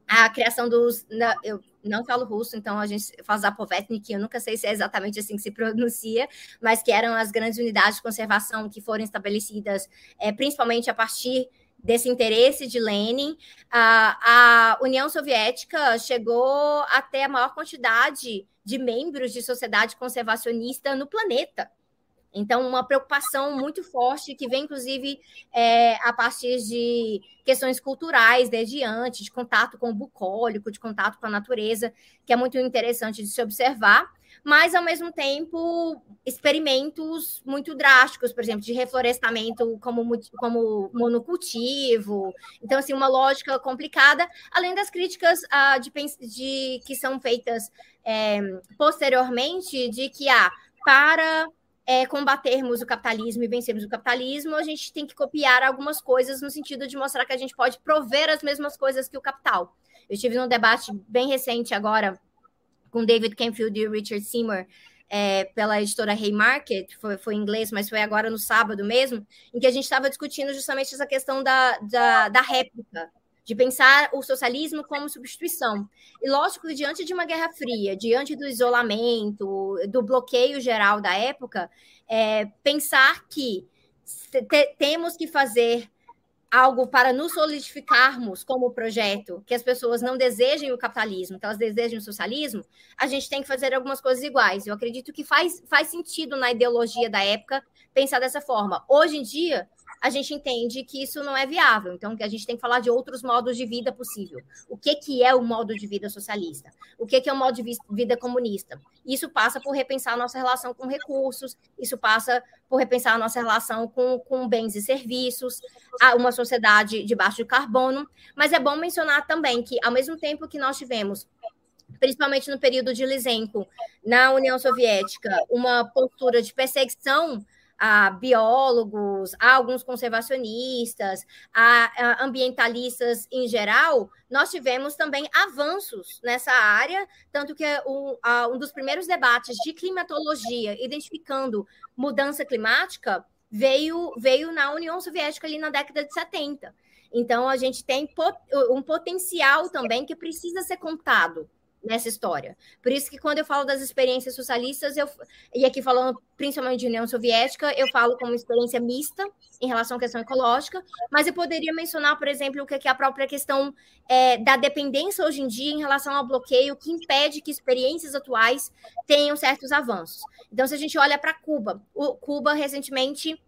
a criação dos. Eu não falo russo, então a gente faz Zapovetnik, eu nunca sei se é exatamente assim que se pronuncia, mas que eram as grandes unidades de conservação que foram estabelecidas é, principalmente a partir desse interesse de Lenin, a, a União Soviética chegou até a maior quantidade de membros de sociedade conservacionista no planeta. Então, uma preocupação muito forte que vem, inclusive, é, a partir de questões culturais desde antes, de contato com o bucólico, de contato com a natureza, que é muito interessante de se observar mas ao mesmo tempo experimentos muito drásticos, por exemplo, de reflorestamento como, como monocultivo. Então, assim, uma lógica complicada, além das críticas uh, de, de, que são feitas é, posteriormente de que ah, para é, combatermos o capitalismo e vencermos o capitalismo, a gente tem que copiar algumas coisas no sentido de mostrar que a gente pode prover as mesmas coisas que o capital. Eu estive num debate bem recente agora com David Canfield e Richard Seymour, é, pela editora Haymarket, foi, foi em inglês, mas foi agora no sábado mesmo, em que a gente estava discutindo justamente essa questão da, da, da réplica, de pensar o socialismo como substituição. E lógico que diante de uma guerra fria, diante do isolamento, do bloqueio geral da época, é, pensar que te, temos que fazer algo para nos solidificarmos como projeto, que as pessoas não desejem o capitalismo, que elas desejem o socialismo, a gente tem que fazer algumas coisas iguais. Eu acredito que faz, faz sentido na ideologia da época pensar dessa forma. Hoje em dia, a gente entende que isso não é viável. Então, que a gente tem que falar de outros modos de vida possível. O que, que é o modo de vida socialista? O que, que é o modo de vida comunista? Isso passa por repensar a nossa relação com recursos, isso passa por repensar a nossa relação com, com bens e serviços, uma sociedade de baixo carbono. Mas é bom mencionar também que, ao mesmo tempo que nós tivemos principalmente no período de Lysenko, na União Soviética, uma postura de perseguição a biólogos, a alguns conservacionistas, a, ambientalistas em geral, nós tivemos também avanços nessa área, tanto que o, a, um dos primeiros debates de climatologia, identificando mudança climática, veio, veio na União Soviética ali na década de 70. Então, a gente tem pot, um potencial também que precisa ser contado nessa história. Por isso que quando eu falo das experiências socialistas, eu, e aqui falando principalmente de União Soviética, eu falo como experiência mista em relação à questão ecológica, mas eu poderia mencionar, por exemplo, o que é a própria questão é, da dependência hoje em dia em relação ao bloqueio, que impede que experiências atuais tenham certos avanços. Então, se a gente olha para Cuba, o Cuba recentemente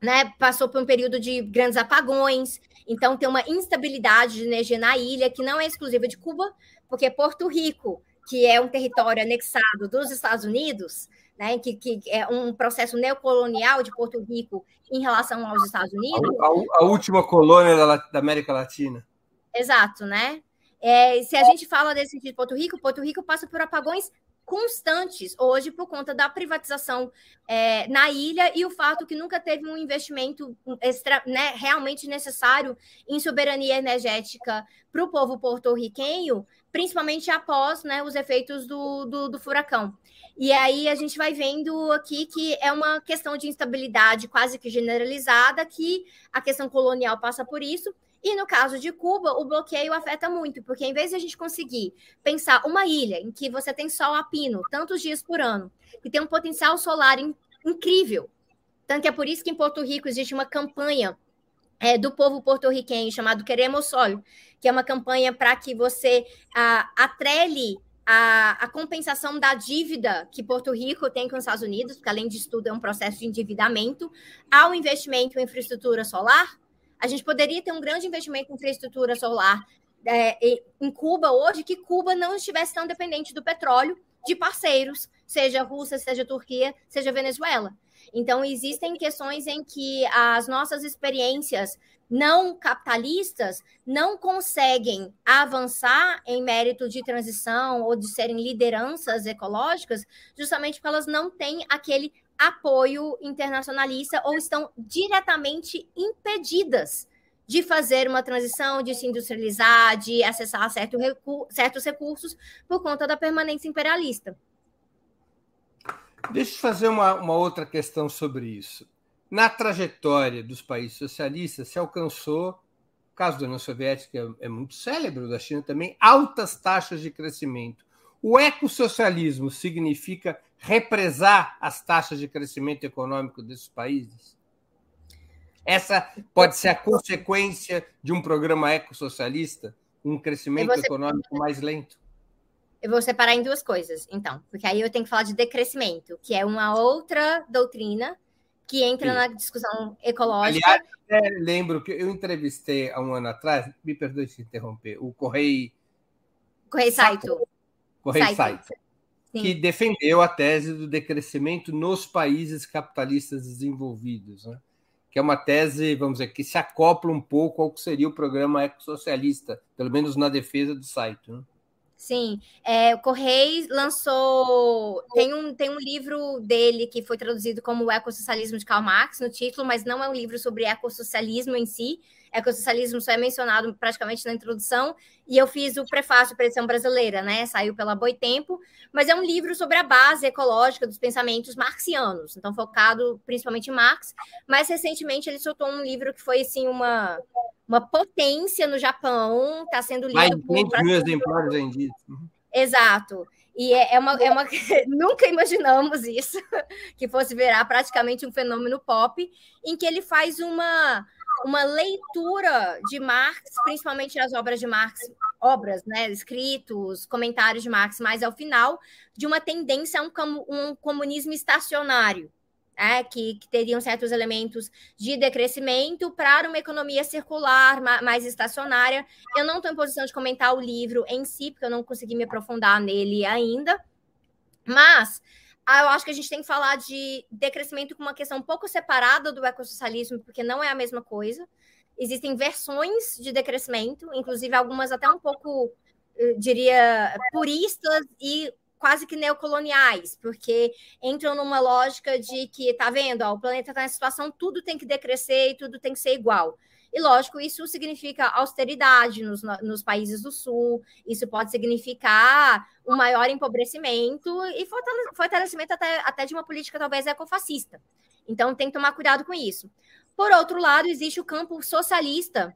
né, passou por um período de grandes apagões, então tem uma instabilidade de energia na ilha, que não é exclusiva de Cuba, porque Porto Rico, que é um território anexado dos Estados Unidos, né, que, que é um processo neocolonial de Porto Rico em relação aos Estados Unidos. A, a, a última colônia da, da, América Latina. Exato, né? É, se a gente fala desse de Porto Rico, Porto Rico passa por apagões constantes hoje por conta da privatização é, na ilha e o fato que nunca teve um investimento extra, né, realmente necessário em soberania energética para o povo porto-riquenho, principalmente após né, os efeitos do, do, do furacão. E aí a gente vai vendo aqui que é uma questão de instabilidade quase que generalizada, que a questão colonial passa por isso, e no caso de Cuba, o bloqueio afeta muito, porque em vez de a gente conseguir pensar uma ilha em que você tem sol a pino tantos dias por ano, que tem um potencial solar in incrível, tanto que é por isso que em Porto Rico existe uma campanha é, do povo porto-riquenho chamado Queremos Sol, que é uma campanha para que você a, atrele a, a, compensação da dívida que Porto Rico tem com os Estados Unidos, porque além disso tudo é um processo de endividamento, ao investimento em infraestrutura solar, a gente poderia ter um grande investimento em infraestrutura solar é, em Cuba hoje, que Cuba não estivesse tão dependente do petróleo de parceiros, seja Rússia, seja Turquia, seja Venezuela. Então, existem questões em que as nossas experiências não capitalistas não conseguem avançar em mérito de transição ou de serem lideranças ecológicas, justamente porque elas não têm aquele apoio internacionalista ou estão diretamente impedidas de fazer uma transição, de se industrializar, de acessar certo recu certos recursos por conta da permanência imperialista. Deixa eu fazer uma, uma outra questão sobre isso. Na trajetória dos países socialistas, se alcançou, o caso da União Soviética é, é muito célebre, da China também, altas taxas de crescimento. O ecossocialismo significa represar as taxas de crescimento econômico desses países? Essa pode ser a consequência de um programa ecossocialista, um crescimento econômico mais lento? Eu vou separar em duas coisas, então, porque aí eu tenho que falar de decrescimento, que é uma outra doutrina que entra Sim. na discussão ecológica. Aliás, é, lembro que eu entrevistei há um ano atrás, me perdoe se interromper, o Correio. Correio Saito. Correio Saito. Saito que defendeu a tese do decrescimento nos países capitalistas desenvolvidos, né? que é uma tese, vamos dizer, que se acopla um pouco ao que seria o programa ecossocialista, pelo menos na defesa do site. Né? Sim, é, o Correia lançou. Tem um, tem um livro dele que foi traduzido como O Ecossocialismo de Karl Marx no título, mas não é um livro sobre ecossocialismo em si, ecossocialismo só é mencionado praticamente na introdução, e eu fiz o prefácio para a edição brasileira, né? Saiu pela Boitempo, mas é um livro sobre a base ecológica dos pensamentos marxianos, então focado principalmente em Marx, mas recentemente ele soltou um livro que foi assim uma uma potência no Japão, está sendo lido Mais de 20 mil exemplares vendidos. Exato. E é, é uma, é uma. Nunca imaginamos isso, que fosse virar praticamente um fenômeno pop, em que ele faz uma uma leitura de Marx, principalmente as obras de Marx, obras, né, escritos, comentários de Marx, mais ao final, de uma tendência a um, um comunismo estacionário, é, que, que, teriam certos elementos de decrescimento para uma economia circular, mais estacionária. Eu não estou em posição de comentar o livro em si, porque eu não consegui me aprofundar nele ainda, mas ah, eu acho que a gente tem que falar de decrescimento com uma questão um pouco separada do ecossocialismo, porque não é a mesma coisa. Existem versões de decrescimento, inclusive algumas até um pouco, diria, puristas e quase que neocoloniais, porque entram numa lógica de que, tá vendo, ó, o planeta está em situação, tudo tem que decrescer e tudo tem que ser igual. E, lógico, isso significa austeridade nos, nos países do Sul, isso pode significar um maior empobrecimento e fortalecimento até, até de uma política talvez ecofascista. Então, tem que tomar cuidado com isso. Por outro lado, existe o campo socialista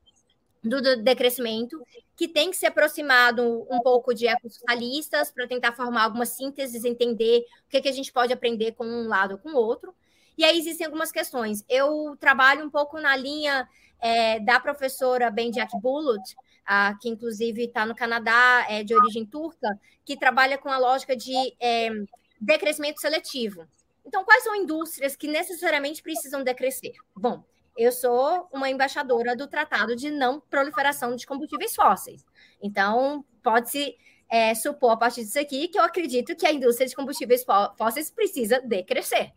do, decrescimento, que tem que se aproximado um pouco de ecossocialistas para tentar formar algumas sínteses, entender o que, que a gente pode aprender com um lado ou com o outro. E aí existem algumas questões. Eu trabalho um pouco na linha é, da professora Benjak Bulut, que inclusive está no Canadá, é de origem turca, que trabalha com a lógica de é, decrescimento seletivo. Então, quais são indústrias que necessariamente precisam decrescer? Bom, eu sou uma embaixadora do Tratado de Não Proliferação de Combustíveis Fósseis. Então, pode-se é, supor, a partir disso aqui, que eu acredito que a indústria de combustíveis fósseis precisa decrescer.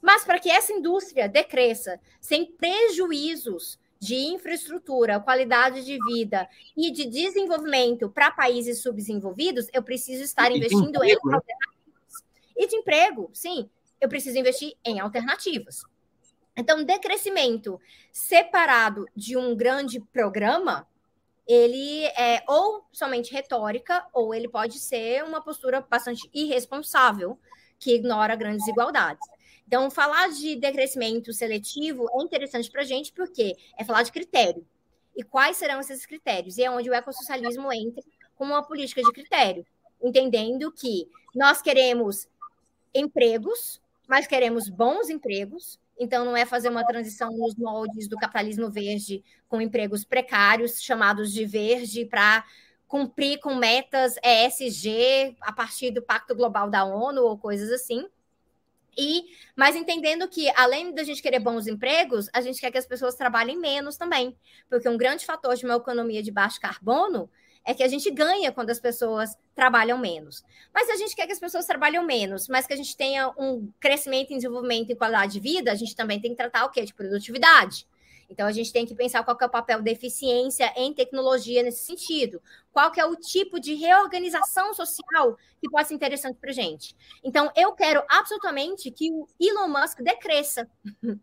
Mas para que essa indústria decresça sem prejuízos de infraestrutura, qualidade de vida e de desenvolvimento para países subdesenvolvidos, eu preciso estar e investindo emprego, em né? alternativas. E de emprego, sim, eu preciso investir em alternativas. Então, decrescimento separado de um grande programa, ele é ou somente retórica, ou ele pode ser uma postura bastante irresponsável, que ignora grandes desigualdades. Então, falar de decrescimento seletivo é interessante para a gente, porque é falar de critério. E quais serão esses critérios? E é onde o ecossocialismo entra como uma política de critério, entendendo que nós queremos empregos, mas queremos bons empregos. Então, não é fazer uma transição nos moldes do capitalismo verde com empregos precários, chamados de verde, para cumprir com metas ESG a partir do Pacto Global da ONU ou coisas assim e, mas entendendo que, além da gente querer bons empregos, a gente quer que as pessoas trabalhem menos também. Porque um grande fator de uma economia de baixo carbono é que a gente ganha quando as pessoas trabalham menos. Mas se a gente quer que as pessoas trabalhem menos, mas que a gente tenha um crescimento em desenvolvimento e qualidade de vida, a gente também tem que tratar o quê? De produtividade. Então, a gente tem que pensar qual que é o papel da eficiência em tecnologia nesse sentido. Qual que é o tipo de reorganização social que pode ser interessante para gente. Então, eu quero absolutamente que o Elon Musk decresça.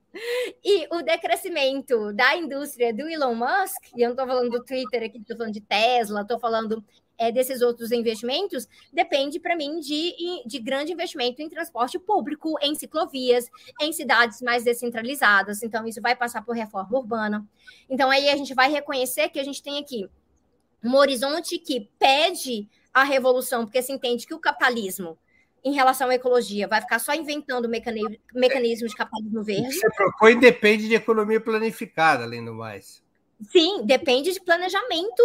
e o decrescimento da indústria do Elon Musk, e eu não estou falando do Twitter aqui, estou falando de Tesla, estou falando é, desses outros investimentos depende, para mim, de, de grande investimento em transporte público, em ciclovias, em cidades mais descentralizadas. Então, isso vai passar por reforma urbana. Então, aí a gente vai reconhecer que a gente tem aqui um horizonte que pede a revolução, porque se entende que o capitalismo em relação à ecologia, vai ficar só inventando mecanismos mecanismo de capitalismo verde. Você propõe depende de economia planificada, além do mais. Sim, depende de planejamento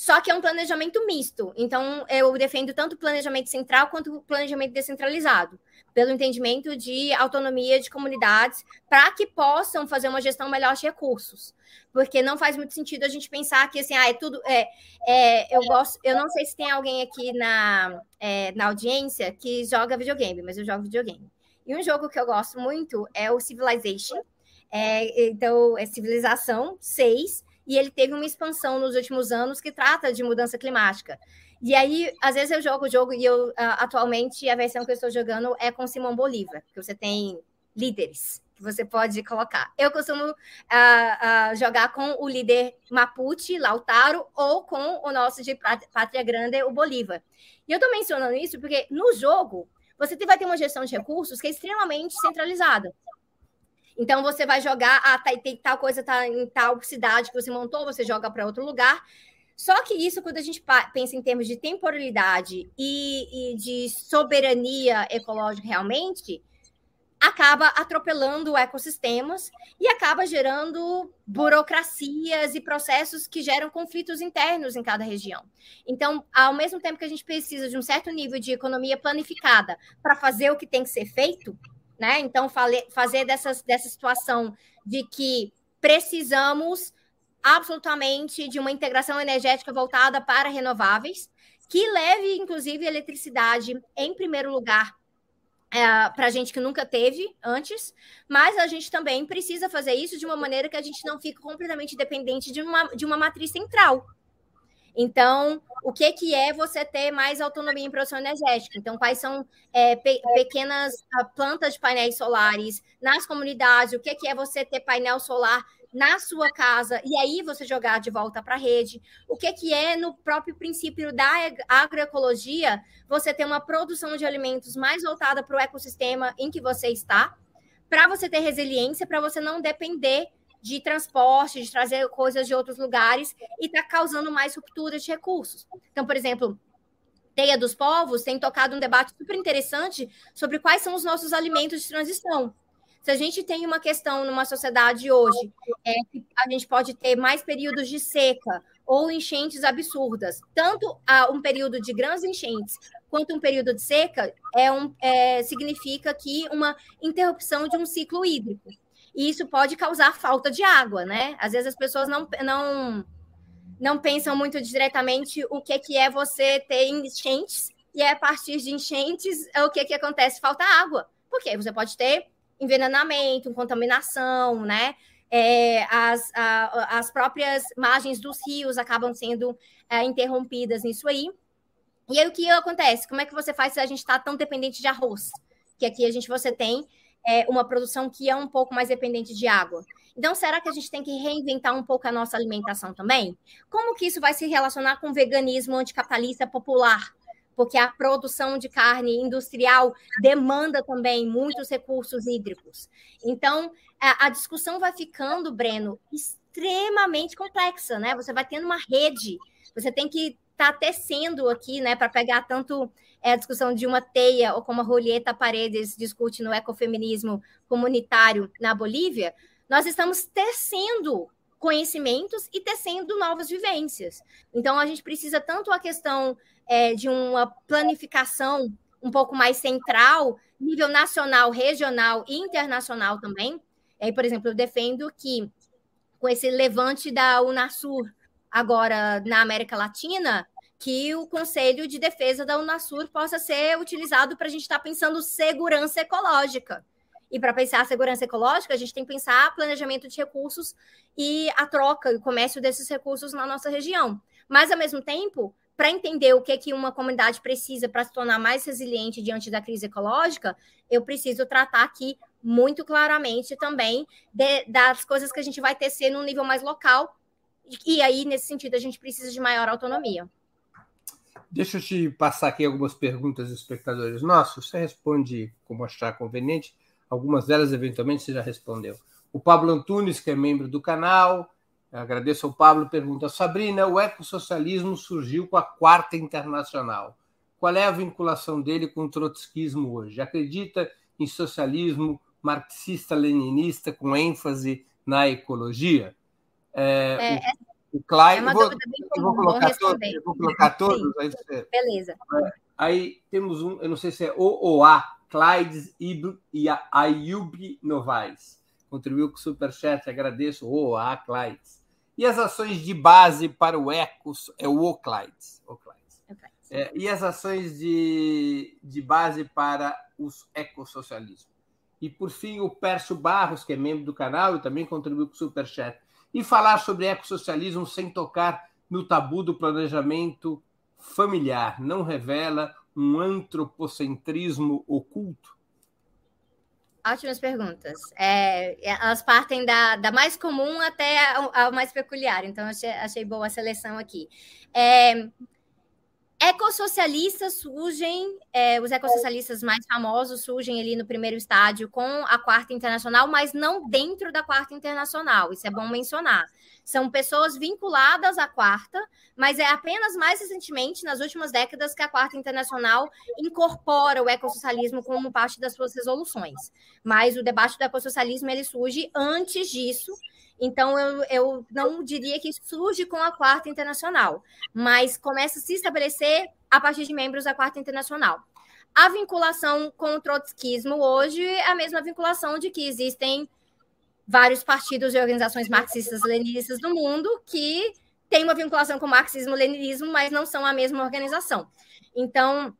só que é um planejamento misto. Então, eu defendo tanto o planejamento central quanto o planejamento descentralizado, pelo entendimento de autonomia de comunidades, para que possam fazer uma gestão melhor de recursos. Porque não faz muito sentido a gente pensar que assim, ah, é tudo. É, é, eu gosto. Eu não sei se tem alguém aqui na, é, na audiência que joga videogame, mas eu jogo videogame. E um jogo que eu gosto muito é o Civilization. É, então, é Civilização 6 e ele teve uma expansão nos últimos anos que trata de mudança climática. E aí, às vezes eu jogo o jogo e eu atualmente a versão que eu estou jogando é com Simão Bolívar, que você tem líderes que você pode colocar. Eu costumo uh, uh, jogar com o líder Mapuche, Lautaro, ou com o nosso de Pátria Grande, o Bolívar. E eu estou mencionando isso porque no jogo você vai ter uma gestão de recursos que é extremamente centralizada. Então você vai jogar, ah, tá, tem tal coisa tá em tal cidade que você montou, você joga para outro lugar. Só que isso, quando a gente pensa em termos de temporalidade e, e de soberania ecológica realmente, acaba atropelando ecossistemas e acaba gerando burocracias e processos que geram conflitos internos em cada região. Então, ao mesmo tempo que a gente precisa de um certo nível de economia planificada para fazer o que tem que ser feito, né? Então, fazer dessas, dessa situação de que precisamos absolutamente de uma integração energética voltada para renováveis, que leve, inclusive, eletricidade em primeiro lugar é, para gente que nunca teve antes, mas a gente também precisa fazer isso de uma maneira que a gente não fique completamente dependente de uma, de uma matriz central. Então, o que, que é você ter mais autonomia em produção energética? Então, quais são é, pe pequenas ah, plantas de painéis solares nas comunidades? O que, que é você ter painel solar na sua casa e aí você jogar de volta para a rede. O que, que é no próprio princípio da agroecologia você ter uma produção de alimentos mais voltada para o ecossistema em que você está, para você ter resiliência, para você não depender de transporte, de trazer coisas de outros lugares e está causando mais rupturas de recursos. Então, por exemplo, Teia dos Povos tem tocado um debate super interessante sobre quais são os nossos alimentos de transição. Se a gente tem uma questão numa sociedade hoje, é que a gente pode ter mais períodos de seca ou enchentes absurdas, tanto um período de grandes enchentes quanto um período de seca, é um, é, significa que uma interrupção de um ciclo hídrico. E isso pode causar falta de água, né? Às vezes as pessoas não, não, não pensam muito diretamente o que, que é você ter enchentes, e é a partir de enchentes, o que, que acontece? Falta água. Porque você pode ter envenenamento, contaminação, né? É, as, a, as próprias margens dos rios acabam sendo é, interrompidas nisso aí. E aí o que acontece? Como é que você faz se a gente está tão dependente de arroz? Que aqui a gente você tem é, uma produção que é um pouco mais dependente de água. Então, será que a gente tem que reinventar um pouco a nossa alimentação também? Como que isso vai se relacionar com o veganismo anticapitalista popular? porque a produção de carne industrial demanda também muitos recursos hídricos. Então, a, a discussão vai ficando, Breno, extremamente complexa, né? Você vai tendo uma rede, você tem que estar tá tecendo aqui, né, para pegar tanto é, a discussão de uma teia, ou como a Julieta Paredes discute no ecofeminismo comunitário na Bolívia, nós estamos tecendo conhecimentos e tecendo novas vivências. Então, a gente precisa tanto a questão é, de uma planificação um pouco mais central, nível nacional, regional e internacional também. É, por exemplo, eu defendo que com esse levante da Unasur agora na América Latina, que o Conselho de Defesa da Unasur possa ser utilizado para a gente estar tá pensando segurança ecológica. E para pensar segurança ecológica, a gente tem que pensar planejamento de recursos e a troca e o comércio desses recursos na nossa região. Mas, ao mesmo tempo, para entender o que, que uma comunidade precisa para se tornar mais resiliente diante da crise ecológica, eu preciso tratar aqui muito claramente também de, das coisas que a gente vai tecer num nível mais local. E aí, nesse sentido, a gente precisa de maior autonomia. Deixa eu te passar aqui algumas perguntas dos espectadores nossos. Você responde como achar conveniente. Algumas delas, eventualmente, você já respondeu. O Pablo Antunes, que é membro do canal, Agradeço ao Pablo. Pergunta: Sabrina, o ecossocialismo surgiu com a Quarta Internacional. Qual é a vinculação dele com o trotskismo hoje? Acredita em socialismo marxista-leninista com ênfase na ecologia? É, é, o, o Clyde, é vou, eu vou colocar, todos, eu vou colocar todos. Aí você, Beleza. É, aí temos um, eu não sei se é OOA, Clydes e Ayub Novaes. Contribuiu com o Superchat, agradeço. OOA, Clydes. E as ações de base para o ECOS, é o OCLIDES. É, e as ações de, de base para os ecossocialismos. E, por fim, o Pércio Barros, que é membro do canal e também contribuiu com o Superchat. E falar sobre ecossocialismo sem tocar no tabu do planejamento familiar. Não revela um antropocentrismo oculto? Ótimas perguntas. É, elas partem da, da, mais comum até a, a mais peculiar, então achei, achei, boa a seleção aqui. É, Ecossocialistas surgem, é, os ecossocialistas mais famosos surgem ali no primeiro estádio com a Quarta Internacional, mas não dentro da Quarta Internacional, isso é bom mencionar. São pessoas vinculadas à Quarta, mas é apenas mais recentemente, nas últimas décadas, que a Quarta Internacional incorpora o ecossocialismo como parte das suas resoluções. Mas o debate do ecossocialismo ele surge antes disso, então, eu, eu não diria que surge com a Quarta Internacional, mas começa a se estabelecer a partir de membros da Quarta Internacional. A vinculação com o trotskismo hoje é a mesma vinculação de que existem vários partidos e organizações marxistas-leninistas do mundo que têm uma vinculação com o marxismo-leninismo, mas não são a mesma organização. Então,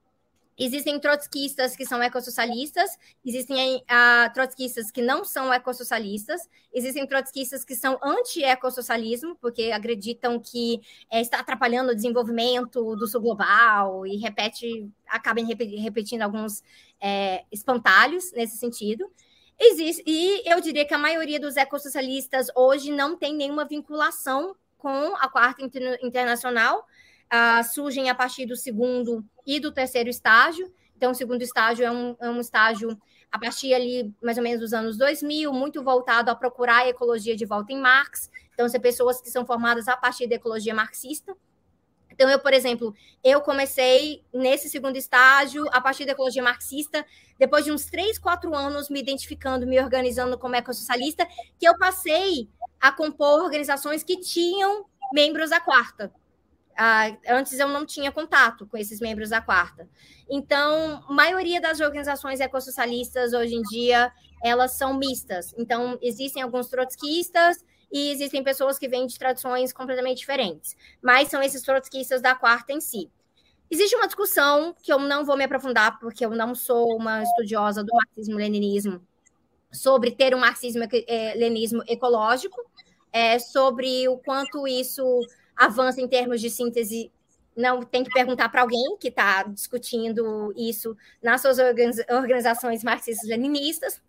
Existem trotskistas que são ecossocialistas, existem uh, trotskistas que não são ecossocialistas, existem trotskistas que são anti-ecossocialismo, porque acreditam que é, está atrapalhando o desenvolvimento do sul global e repete, acabam repetindo alguns é, espantalhos nesse sentido. Existe, e eu diria que a maioria dos ecossocialistas hoje não tem nenhuma vinculação com a Quarta Internacional, uh, surgem a partir do segundo e do terceiro estágio. Então, o segundo estágio é um, é um estágio a partir ali, mais ou menos, dos anos 2000, muito voltado a procurar a ecologia de volta em Marx. Então, são pessoas que são formadas a partir da ecologia marxista. Então, eu, por exemplo, eu comecei nesse segundo estágio, a partir da ecologia marxista, depois de uns três, quatro anos me identificando, me organizando como ecossocialista, que eu passei a compor organizações que tinham membros da quarta. Ah, antes eu não tinha contato com esses membros da quarta. Então, a maioria das organizações ecossocialistas hoje em dia, elas são mistas. Então, existem alguns trotskistas e existem pessoas que vêm de tradições completamente diferentes. Mas são esses trotskistas da quarta em si. Existe uma discussão que eu não vou me aprofundar, porque eu não sou uma estudiosa do marxismo-leninismo, sobre ter um marxismo-leninismo ecológico, é, sobre o quanto isso avança em termos de síntese, não tem que perguntar para alguém que está discutindo isso nas suas organizações marxistas-leninistas,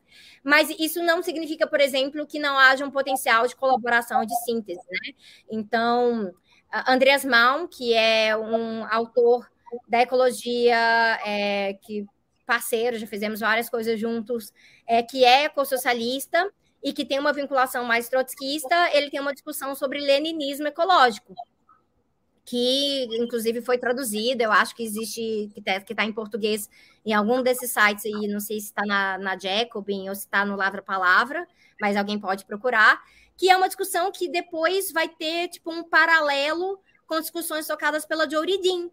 mas isso não significa, por exemplo, que não haja um potencial de colaboração de síntese, né? Então, Andreas Malm, que é um autor da ecologia, é, que parceiro, já fizemos várias coisas juntos, é, que é ecossocialista, e que tem uma vinculação mais trotskista, ele tem uma discussão sobre leninismo ecológico, que inclusive foi traduzida, eu acho que existe, que está tá em português em algum desses sites aí, não sei se está na, na Jacobin ou se está no Lavra Palavra, mas alguém pode procurar, que é uma discussão que depois vai ter tipo um paralelo com discussões tocadas pela Joridin,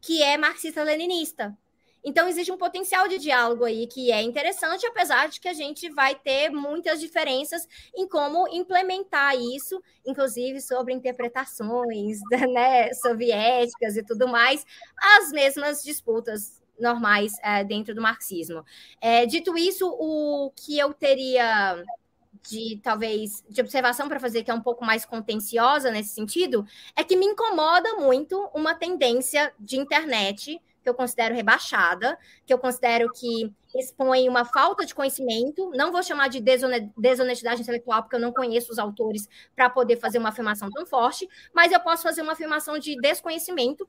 que é marxista-leninista. Então, existe um potencial de diálogo aí que é interessante, apesar de que a gente vai ter muitas diferenças em como implementar isso, inclusive sobre interpretações né, soviéticas e tudo mais, as mesmas disputas normais é, dentro do marxismo. É, dito isso, o que eu teria de talvez de observação para fazer que é um pouco mais contenciosa nesse sentido é que me incomoda muito uma tendência de internet que eu considero rebaixada, que eu considero que expõe uma falta de conhecimento. Não vou chamar de desonestidade intelectual, porque eu não conheço os autores para poder fazer uma afirmação tão forte, mas eu posso fazer uma afirmação de desconhecimento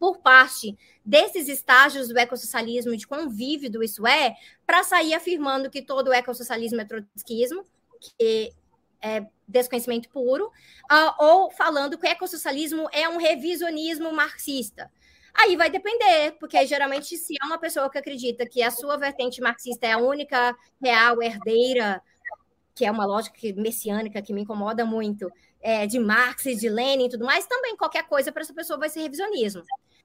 por parte desses estágios do ecossocialismo, de quão vívido isso é, para sair afirmando que todo o ecossocialismo é trotskismo, que é desconhecimento puro, uh, ou falando que o ecossocialismo é um revisionismo marxista. Aí vai depender, porque geralmente, se é uma pessoa que acredita que a sua vertente marxista é a única real herdeira, que é uma lógica messiânica que me incomoda muito, é, de Marx e de Lenin e tudo mais, também qualquer coisa para essa pessoa vai ser revisionismo.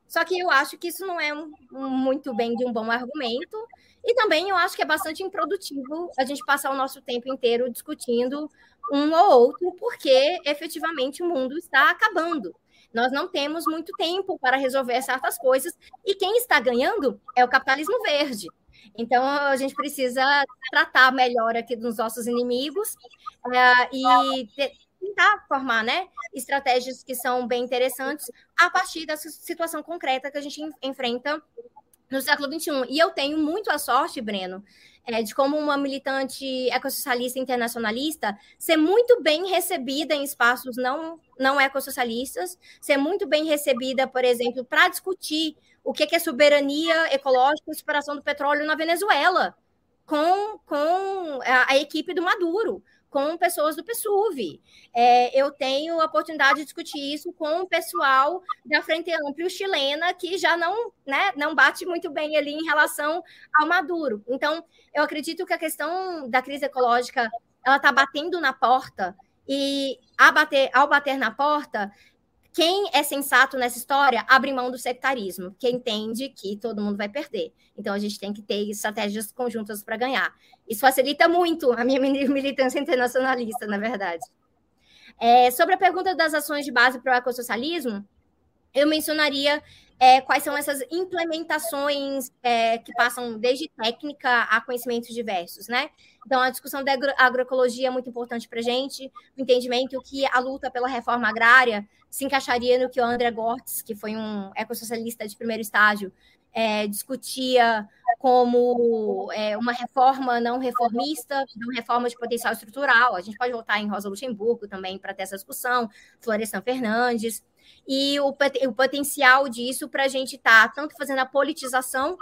Só que eu acho que isso não é muito bem de um bom argumento, e também eu acho que é bastante improdutivo a gente passar o nosso tempo inteiro discutindo um ou outro, porque efetivamente o mundo está acabando. Nós não temos muito tempo para resolver certas coisas, e quem está ganhando é o capitalismo verde. Então, a gente precisa tratar melhor aqui dos nossos inimigos uh, e tentar formar né, estratégias que são bem interessantes a partir da situação concreta que a gente enfrenta no século XXI. E eu tenho muito a sorte, Breno, é, de como uma militante ecossocialista internacionalista ser muito bem recebida em espaços não, não ecossocialistas, ser muito bem recebida, por exemplo, para discutir o que é soberania ecológica e exploração do petróleo na Venezuela, com, com a, a equipe do Maduro com pessoas do PSUV. É, eu tenho a oportunidade de discutir isso com o pessoal da Frente Ampla chilena, que já não, né, não bate muito bem ali em relação ao Maduro. Então, eu acredito que a questão da crise ecológica ela está batendo na porta, e bater, ao bater na porta, quem é sensato nessa história abre mão do sectarismo, que entende que todo mundo vai perder. Então a gente tem que ter estratégias conjuntas para ganhar. Isso facilita muito a minha militância internacionalista, na verdade. É, sobre a pergunta das ações de base para o ecossocialismo, eu mencionaria é, quais são essas implementações é, que passam desde técnica a conhecimentos diversos, né? Então, a discussão da agro agroecologia é muito importante para a gente, o entendimento que a luta pela reforma agrária se encaixaria no que o André Gortz, que foi um ecossocialista de primeiro estágio, é, discutia como é, uma reforma não reformista, uma reforma de potencial estrutural. A gente pode voltar em Rosa Luxemburgo também para ter essa discussão, Florestan Fernandes, e o, o potencial disso para a gente estar tá, tanto fazendo a politização,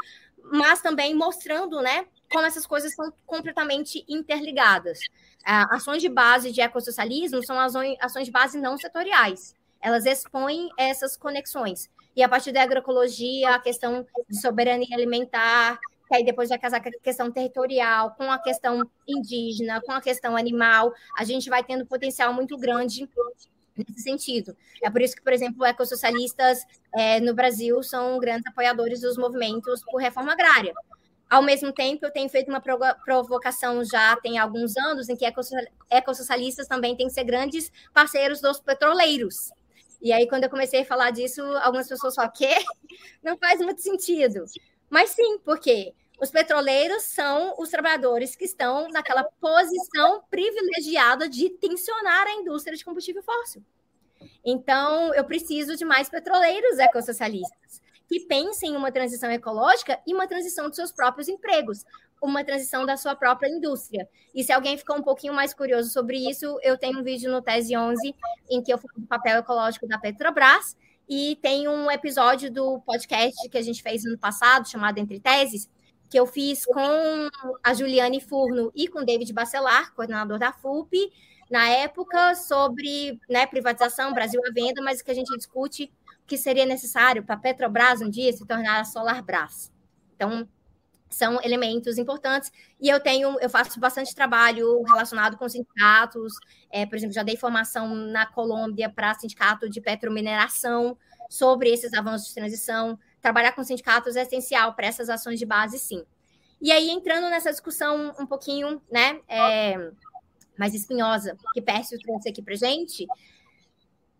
mas também mostrando né, como essas coisas são completamente interligadas. ações de base de ecossocialismo são ações, ações de base não setoriais elas expõem essas conexões. E a partir da agroecologia, a questão de soberania alimentar, que aí depois vai casar com a questão territorial, com a questão indígena, com a questão animal, a gente vai tendo potencial muito grande nesse sentido. É por isso que, por exemplo, ecossocialistas é, no Brasil são grandes apoiadores dos movimentos por reforma agrária. Ao mesmo tempo, eu tenho feito uma provocação já tem alguns anos em que ecossocialistas também têm que ser grandes parceiros dos petroleiros. E aí, quando eu comecei a falar disso, algumas pessoas falam, quê? Não faz muito sentido. Mas sim, porque os petroleiros são os trabalhadores que estão naquela posição privilegiada de tensionar a indústria de combustível fóssil. Então, eu preciso de mais petroleiros ecossocialistas que pensem em uma transição ecológica e uma transição dos seus próprios empregos uma transição da sua própria indústria. E se alguém ficou um pouquinho mais curioso sobre isso, eu tenho um vídeo no Tese 11 em que eu falo do papel ecológico da Petrobras e tem um episódio do podcast que a gente fez no passado, chamado Entre Teses, que eu fiz com a Juliane Furno e com David Bacelar, coordenador da FUP, na época, sobre né, privatização, Brasil à venda, mas que a gente discute que seria necessário para a Petrobras um dia se tornar a Solarbrás. Então, são elementos importantes. E eu tenho, eu faço bastante trabalho relacionado com sindicatos. É, por exemplo, já dei formação na Colômbia para sindicato de petromineração sobre esses avanços de transição. Trabalhar com sindicatos é essencial para essas ações de base, sim. E aí, entrando nessa discussão um pouquinho né, é, mais espinhosa que Pércio trouxe aqui para gente,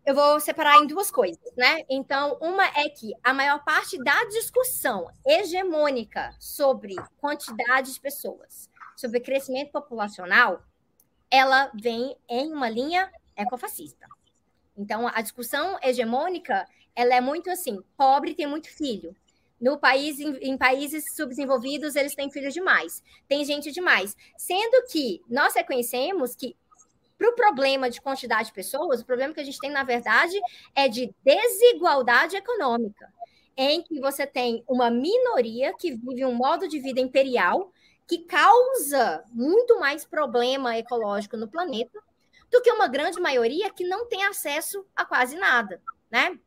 eu vou separar em duas coisas, né? Então, uma é que a maior parte da discussão hegemônica sobre quantidade de pessoas, sobre crescimento populacional, ela vem em uma linha ecofascista. Então, a discussão hegemônica, ela é muito assim, pobre tem muito filho. No país, em, em países subdesenvolvidos, eles têm filhos demais. Tem gente demais. Sendo que nós reconhecemos que para o problema de quantidade de pessoas, o problema que a gente tem, na verdade, é de desigualdade econômica, em que você tem uma minoria que vive um modo de vida imperial que causa muito mais problema ecológico no planeta do que uma grande maioria que não tem acesso a quase nada, né?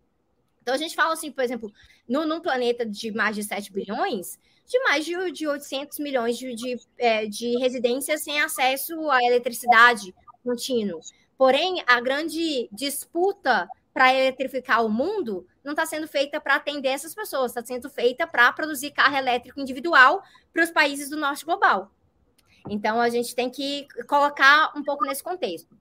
Então a gente fala assim, por exemplo, no, num planeta de mais de 7 bilhões, de mais de, de 800 milhões de, de, é, de residências sem acesso à eletricidade, contínuo. Porém, a grande disputa para eletrificar o mundo não está sendo feita para atender essas pessoas, está sendo feita para produzir carro elétrico individual para os países do norte global. Então, a gente tem que colocar um pouco nesse contexto.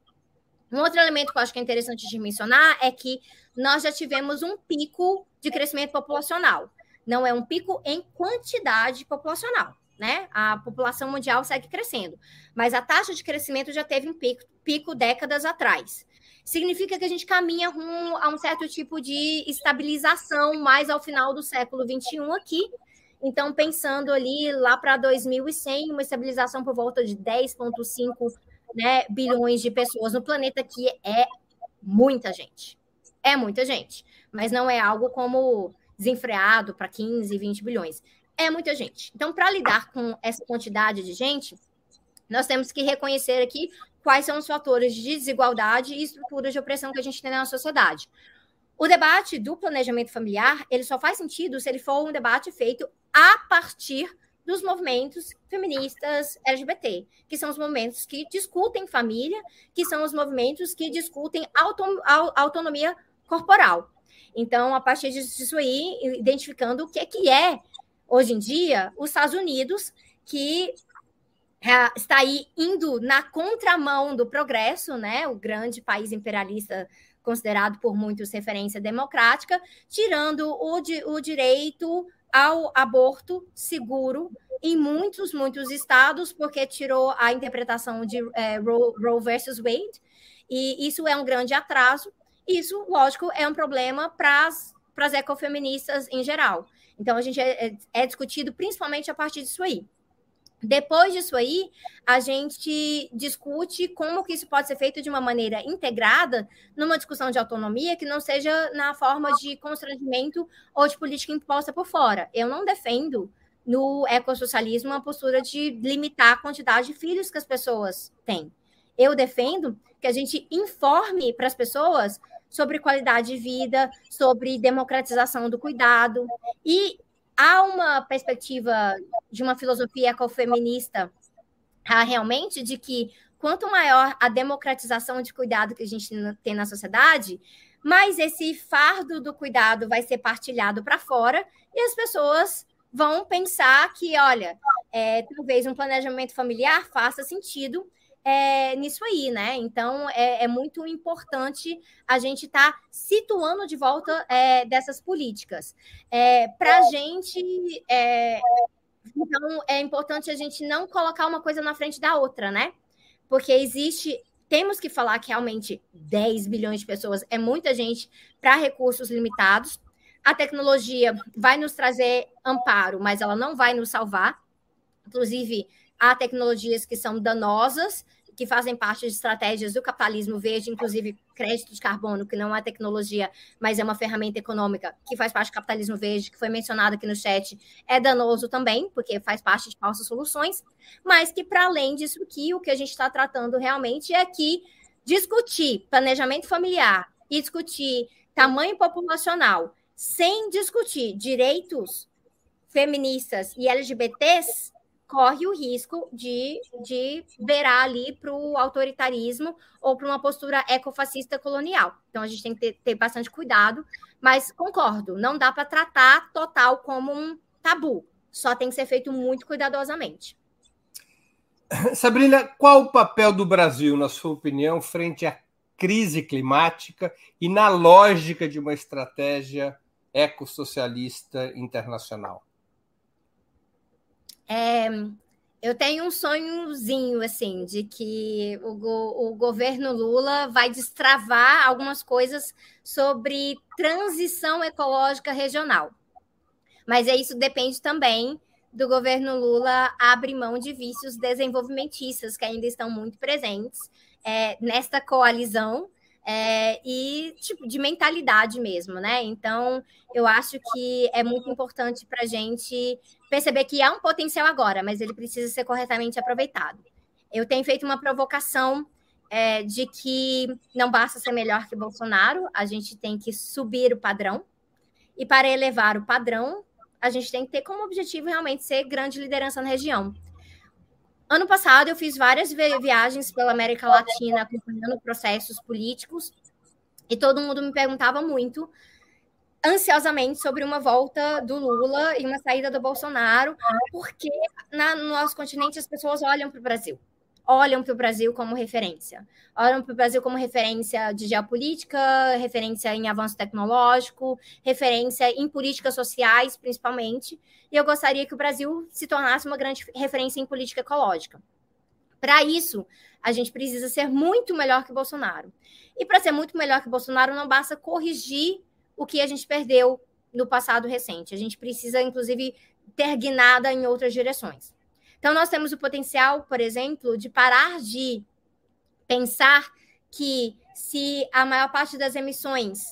Um outro elemento que eu acho que é interessante de mencionar é que nós já tivemos um pico de crescimento populacional. Não é um pico em quantidade populacional né? A população mundial segue crescendo, mas a taxa de crescimento já teve um pico, pico décadas atrás. Significa que a gente caminha rumo a um certo tipo de estabilização mais ao final do século XXI aqui, Então, pensando ali lá para 2100, uma estabilização por volta de 10,5 né, bilhões de pessoas no planeta, que é muita gente. É muita gente. Mas não é algo como desenfreado para 15, 20 bilhões. É muita gente. Então, para lidar com essa quantidade de gente, nós temos que reconhecer aqui quais são os fatores de desigualdade e estruturas de opressão que a gente tem na sociedade. O debate do planejamento familiar, ele só faz sentido se ele for um debate feito a partir dos movimentos feministas LGBT, que são os movimentos que discutem família, que são os movimentos que discutem autonomia corporal. Então, a partir disso aí, identificando o que é que é, hoje em dia, os Estados Unidos, que é, está aí indo na contramão do progresso, né? O grande país imperialista considerado por muitos referência democrática, tirando o, di o direito ao aborto seguro em muitos, muitos estados, porque tirou a interpretação de é, Roe, Roe versus Wade, e isso é um grande atraso. Isso, lógico, é um problema para as ecofeministas em geral. Então, a gente é, é, é discutido principalmente a partir disso aí. Depois disso aí, a gente discute como que isso pode ser feito de uma maneira integrada numa discussão de autonomia que não seja na forma de constrangimento ou de política imposta por fora. Eu não defendo no ecossocialismo uma postura de limitar a quantidade de filhos que as pessoas têm. Eu defendo que a gente informe para as pessoas sobre qualidade de vida, sobre democratização do cuidado. E há uma perspectiva de uma filosofia ecofeminista realmente de que quanto maior a democratização de cuidado que a gente tem na sociedade, mais esse fardo do cuidado vai ser partilhado para fora e as pessoas vão pensar que, olha, é, talvez um planejamento familiar faça sentido é, nisso aí, né? Então é, é, muito importante a gente estar tá situando de volta é, dessas políticas. É, Para a gente, é, então é importante a gente não colocar uma coisa na frente da outra, né? Porque existe. Temos que falar que realmente 10 bilhões de pessoas é muita gente para recursos limitados. A tecnologia vai nos trazer amparo, mas ela não vai nos salvar. Inclusive, há tecnologias que são danosas, que fazem parte de estratégias do capitalismo verde, inclusive crédito de carbono, que não é tecnologia, mas é uma ferramenta econômica que faz parte do capitalismo verde, que foi mencionado aqui no chat, é danoso também, porque faz parte de falsas soluções, mas que para além disso aqui, o que a gente está tratando realmente é que discutir planejamento familiar e discutir tamanho populacional sem discutir direitos feministas e LGBTs corre o risco de, de virar ali para o autoritarismo ou para uma postura ecofascista colonial. Então, a gente tem que ter, ter bastante cuidado, mas concordo, não dá para tratar total como um tabu, só tem que ser feito muito cuidadosamente. Sabrina, qual o papel do Brasil, na sua opinião, frente à crise climática e na lógica de uma estratégia ecossocialista internacional? É, eu tenho um sonhozinho, assim, de que o, go o governo Lula vai destravar algumas coisas sobre transição ecológica regional. Mas é isso depende também do governo Lula abrir mão de vícios desenvolvimentistas que ainda estão muito presentes é, nesta coalizão é, e tipo de mentalidade mesmo, né? Então, eu acho que é muito importante para a gente perceber que há um potencial agora, mas ele precisa ser corretamente aproveitado. Eu tenho feito uma provocação é, de que não basta ser melhor que Bolsonaro, a gente tem que subir o padrão. E para elevar o padrão, a gente tem que ter como objetivo realmente ser grande liderança na região. Ano passado, eu fiz várias viagens pela América Latina, acompanhando processos políticos, e todo mundo me perguntava muito, ansiosamente, sobre uma volta do Lula e uma saída do Bolsonaro, porque na, no nosso continente as pessoas olham para o Brasil olham para o Brasil como referência. Olham para o Brasil como referência de geopolítica, referência em avanço tecnológico, referência em políticas sociais, principalmente. E eu gostaria que o Brasil se tornasse uma grande referência em política ecológica. Para isso, a gente precisa ser muito melhor que Bolsonaro. E para ser muito melhor que Bolsonaro, não basta corrigir o que a gente perdeu no passado recente. A gente precisa, inclusive, ter guinada em outras direções. Então, nós temos o potencial, por exemplo, de parar de pensar que se a maior parte das emissões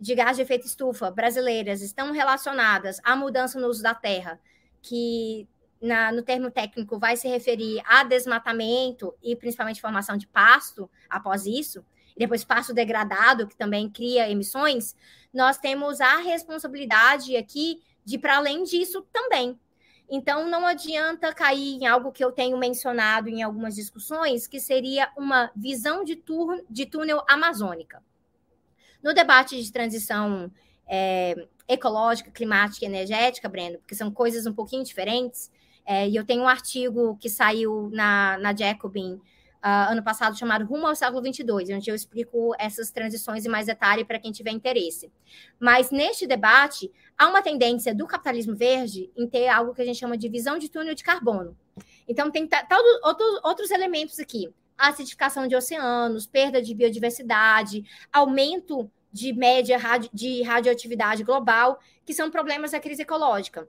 de gás de efeito estufa brasileiras estão relacionadas à mudança no uso da terra, que na, no termo técnico vai se referir a desmatamento e principalmente formação de pasto após isso, e depois pasto degradado, que também cria emissões, nós temos a responsabilidade aqui de para além disso também. Então, não adianta cair em algo que eu tenho mencionado em algumas discussões, que seria uma visão de, de túnel amazônica. No debate de transição é, ecológica, climática e energética, Breno, porque são coisas um pouquinho diferentes, é, e eu tenho um artigo que saiu na, na Jacobin uh, ano passado chamado Rumo ao Século 22, onde eu explico essas transições em mais detalhe para quem tiver interesse. Mas neste debate, há uma tendência do capitalismo verde em ter algo que a gente chama de visão de túnel de carbono. Então, tem outros, outros elementos aqui. Acidificação de oceanos, perda de biodiversidade, aumento de média de radioatividade global, que são problemas da crise ecológica.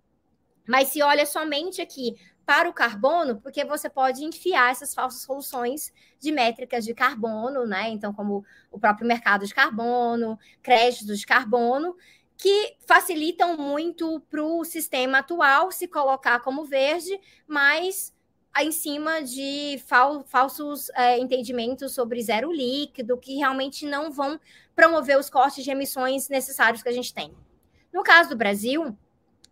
Mas se olha somente aqui para o carbono, porque você pode enfiar essas falsas soluções de métricas de carbono, né? Então, como o próprio mercado de carbono, créditos de carbono, que facilitam muito para o sistema atual se colocar como verde, mas em cima de fal falsos é, entendimentos sobre zero líquido, que realmente não vão promover os cortes de emissões necessários que a gente tem. No caso do Brasil,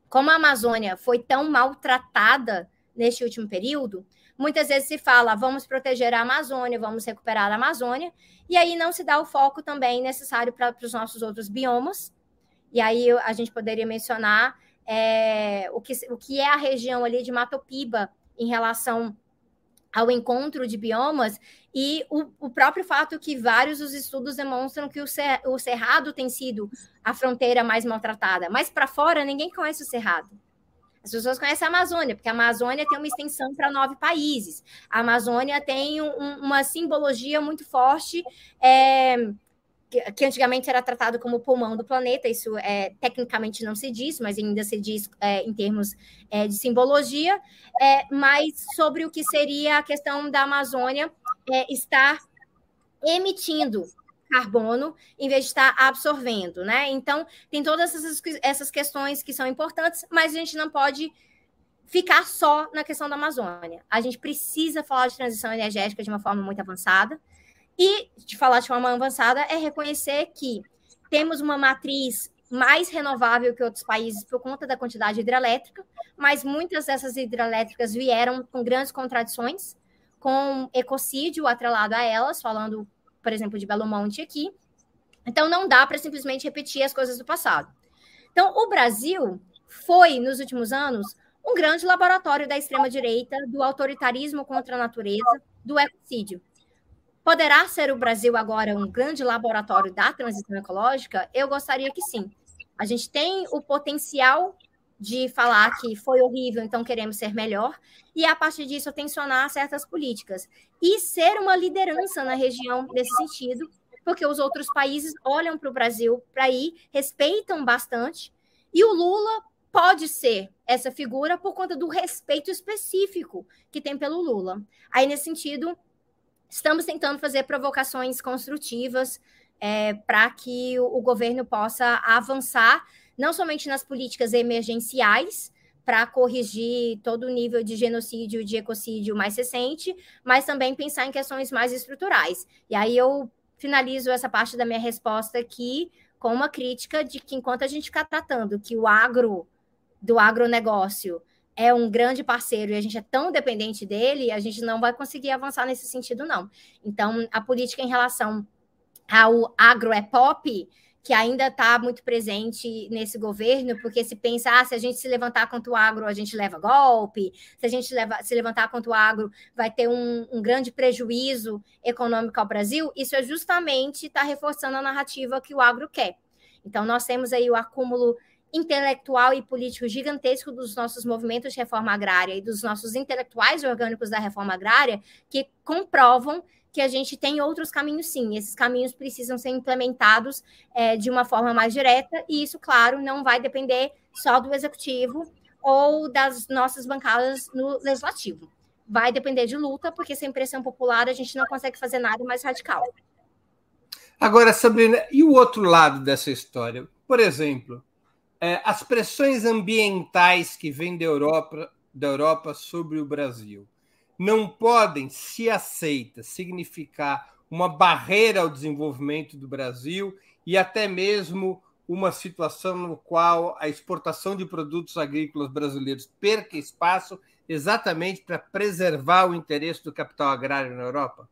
como a Amazônia foi tão maltratada neste último período, muitas vezes se fala, vamos proteger a Amazônia, vamos recuperar a Amazônia, e aí não se dá o foco também necessário para os nossos outros biomas. E aí a gente poderia mencionar é, o, que, o que é a região ali de Matopiba em relação ao encontro de biomas e o, o, próprio fato que vários dos estudos demonstram que o, cer, o cerrado tem sido a fronteira mais maltratada. Mas para fora, ninguém conhece o cerrado. As pessoas conhecem a Amazônia, porque a Amazônia tem uma extensão para nove países. A Amazônia tem um, uma simbologia muito forte, é, que, antigamente era tratado como pulmão do planeta. Isso é, tecnicamente não se diz, mas ainda se diz é, em termos é, de simbologia. É, mas sobre o que seria a questão da Amazônia é, estar emitindo carbono em vez de estar absorvendo, né? Então, tem todas essas, essas questões que são importantes, mas a gente não pode ficar só na questão da Amazônia. A gente precisa falar de transição energética de uma forma muito avançada. E de falar de forma avançada é reconhecer que temos uma matriz mais renovável que outros países por conta da quantidade hidrelétrica, mas muitas dessas hidrelétricas vieram com grandes contradições, com ecocídio atrelado a elas, falando por exemplo, de Belo Monte aqui. Então, não dá para simplesmente repetir as coisas do passado. Então, o Brasil foi, nos últimos anos, um grande laboratório da extrema-direita, do autoritarismo contra a natureza, do ecocídio. Poderá ser o Brasil agora um grande laboratório da transição ecológica? Eu gostaria que sim. A gente tem o potencial de falar que foi horrível, então queremos ser melhor, e a partir disso tensionar certas políticas. E ser uma liderança na região nesse sentido, porque os outros países olham para o Brasil para ir, respeitam bastante, e o Lula pode ser essa figura por conta do respeito específico que tem pelo Lula. Aí, nesse sentido, estamos tentando fazer provocações construtivas é, para que o, o governo possa avançar não somente nas políticas emergenciais, para corrigir todo o nível de genocídio de ecocídio mais recente, mas também pensar em questões mais estruturais. E aí eu finalizo essa parte da minha resposta aqui com uma crítica de que enquanto a gente ficar tratando que o agro do agronegócio é um grande parceiro e a gente é tão dependente dele, a gente não vai conseguir avançar nesse sentido, não. Então, a política em relação ao agro é pop, que ainda está muito presente nesse governo, porque se pensa, ah, se a gente se levantar contra o agro, a gente leva golpe, se a gente leva, se levantar contra o agro, vai ter um, um grande prejuízo econômico ao Brasil, isso é justamente está reforçando a narrativa que o agro quer. Então, nós temos aí o acúmulo intelectual e político gigantesco dos nossos movimentos de reforma agrária e dos nossos intelectuais orgânicos da reforma agrária que comprovam que a gente tem outros caminhos sim. Esses caminhos precisam ser implementados é, de uma forma mais direta, e isso, claro, não vai depender só do executivo ou das nossas bancadas no legislativo. Vai depender de luta, porque sem pressão popular a gente não consegue fazer nada mais radical. Agora, Sabrina, e o outro lado dessa história? Por exemplo, é, as pressões ambientais que vêm da Europa, da Europa sobre o Brasil não podem, se aceitas, significar uma barreira ao desenvolvimento do Brasil e até mesmo uma situação no qual a exportação de produtos agrícolas brasileiros perca espaço exatamente para preservar o interesse do capital agrário na Europa?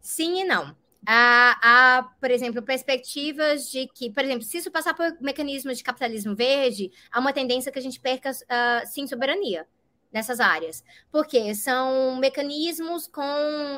Sim e não. Há, há, por exemplo, perspectivas de que, por exemplo, se isso passar por mecanismos de capitalismo verde, há uma tendência que a gente perca, uh, sim, soberania nessas áreas, porque são mecanismos com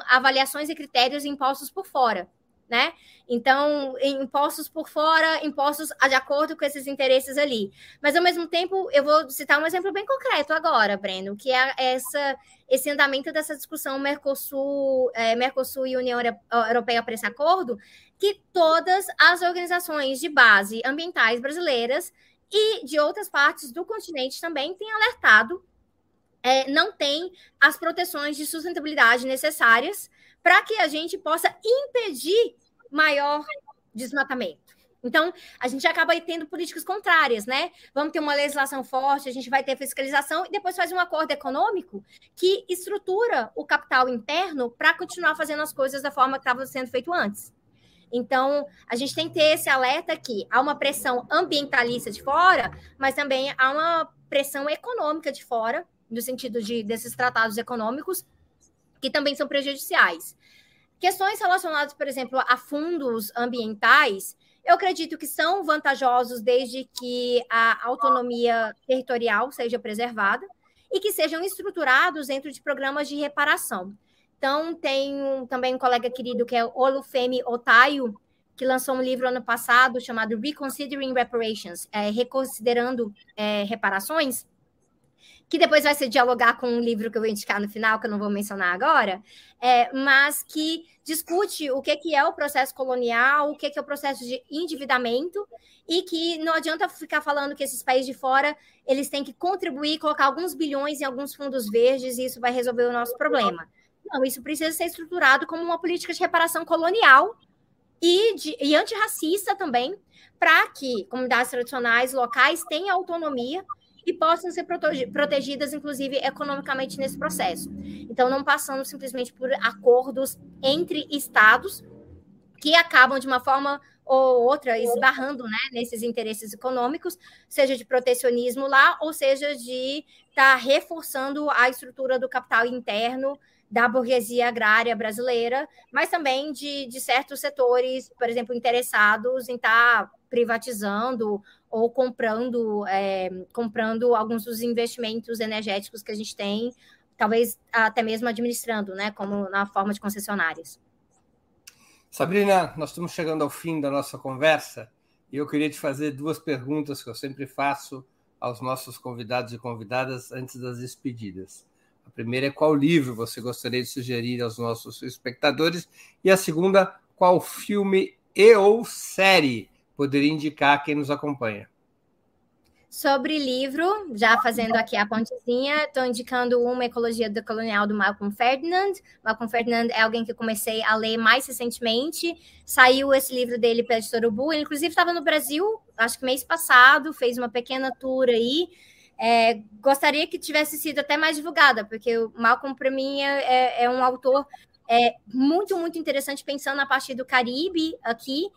avaliações e critérios impostos por fora né? Então, impostos por fora, impostos de acordo com esses interesses ali. Mas, ao mesmo tempo, eu vou citar um exemplo bem concreto agora, Breno, que é essa, esse andamento dessa discussão Mercosul, é, Mercosul e União Europeia para esse acordo, que todas as organizações de base ambientais brasileiras e de outras partes do continente também têm alertado é, não tem as proteções de sustentabilidade necessárias para que a gente possa impedir maior desmatamento. Então, a gente acaba tendo políticas contrárias, né? Vamos ter uma legislação forte, a gente vai ter fiscalização e depois faz um acordo econômico que estrutura o capital interno para continuar fazendo as coisas da forma que estava sendo feito antes. Então, a gente tem que ter esse alerta que há uma pressão ambientalista de fora, mas também há uma pressão econômica de fora, no sentido de desses tratados econômicos, que também são prejudiciais. Questões relacionadas, por exemplo, a fundos ambientais, eu acredito que são vantajosos desde que a autonomia territorial seja preservada e que sejam estruturados dentro de programas de reparação. Então, tem um, também um colega querido que é Olufemi Otayo, que lançou um livro ano passado chamado Reconsidering Reparations, é, reconsiderando é, reparações, que depois vai se dialogar com um livro que eu vou indicar no final, que eu não vou mencionar agora, é, mas que discute o que, que é o processo colonial, o que, que é o processo de endividamento, e que não adianta ficar falando que esses países de fora eles têm que contribuir, colocar alguns bilhões em alguns fundos verdes, e isso vai resolver o nosso problema. Não, isso precisa ser estruturado como uma política de reparação colonial e, de, e antirracista também, para que comunidades tradicionais locais tenham autonomia e possam ser protegidas, inclusive, economicamente nesse processo. Então, não passando simplesmente por acordos entre estados que acabam, de uma forma ou outra, esbarrando né, nesses interesses econômicos, seja de protecionismo lá, ou seja de estar tá reforçando a estrutura do capital interno da burguesia agrária brasileira, mas também de, de certos setores, por exemplo, interessados em estar tá privatizando ou comprando, é, comprando alguns dos investimentos energéticos que a gente tem, talvez até mesmo administrando, né, como na forma de concessionárias. Sabrina, nós estamos chegando ao fim da nossa conversa e eu queria te fazer duas perguntas que eu sempre faço aos nossos convidados e convidadas antes das despedidas. A primeira é qual livro você gostaria de sugerir aos nossos espectadores e a segunda, qual filme e ou série poderia indicar quem nos acompanha? Sobre livro, já fazendo aqui a pontezinha, estou indicando uma Ecologia do Colonial do Malcolm Ferdinand. Malcolm Ferdinand é alguém que comecei a ler mais recentemente. Saiu esse livro dele pela editora Ubu. Ele, inclusive, estava no Brasil, acho que mês passado, fez uma pequena tour aí. É, gostaria que tivesse sido até mais divulgada, porque o Malcolm, para mim, é, é, é um autor é, muito, muito interessante, pensando na parte do Caribe aqui.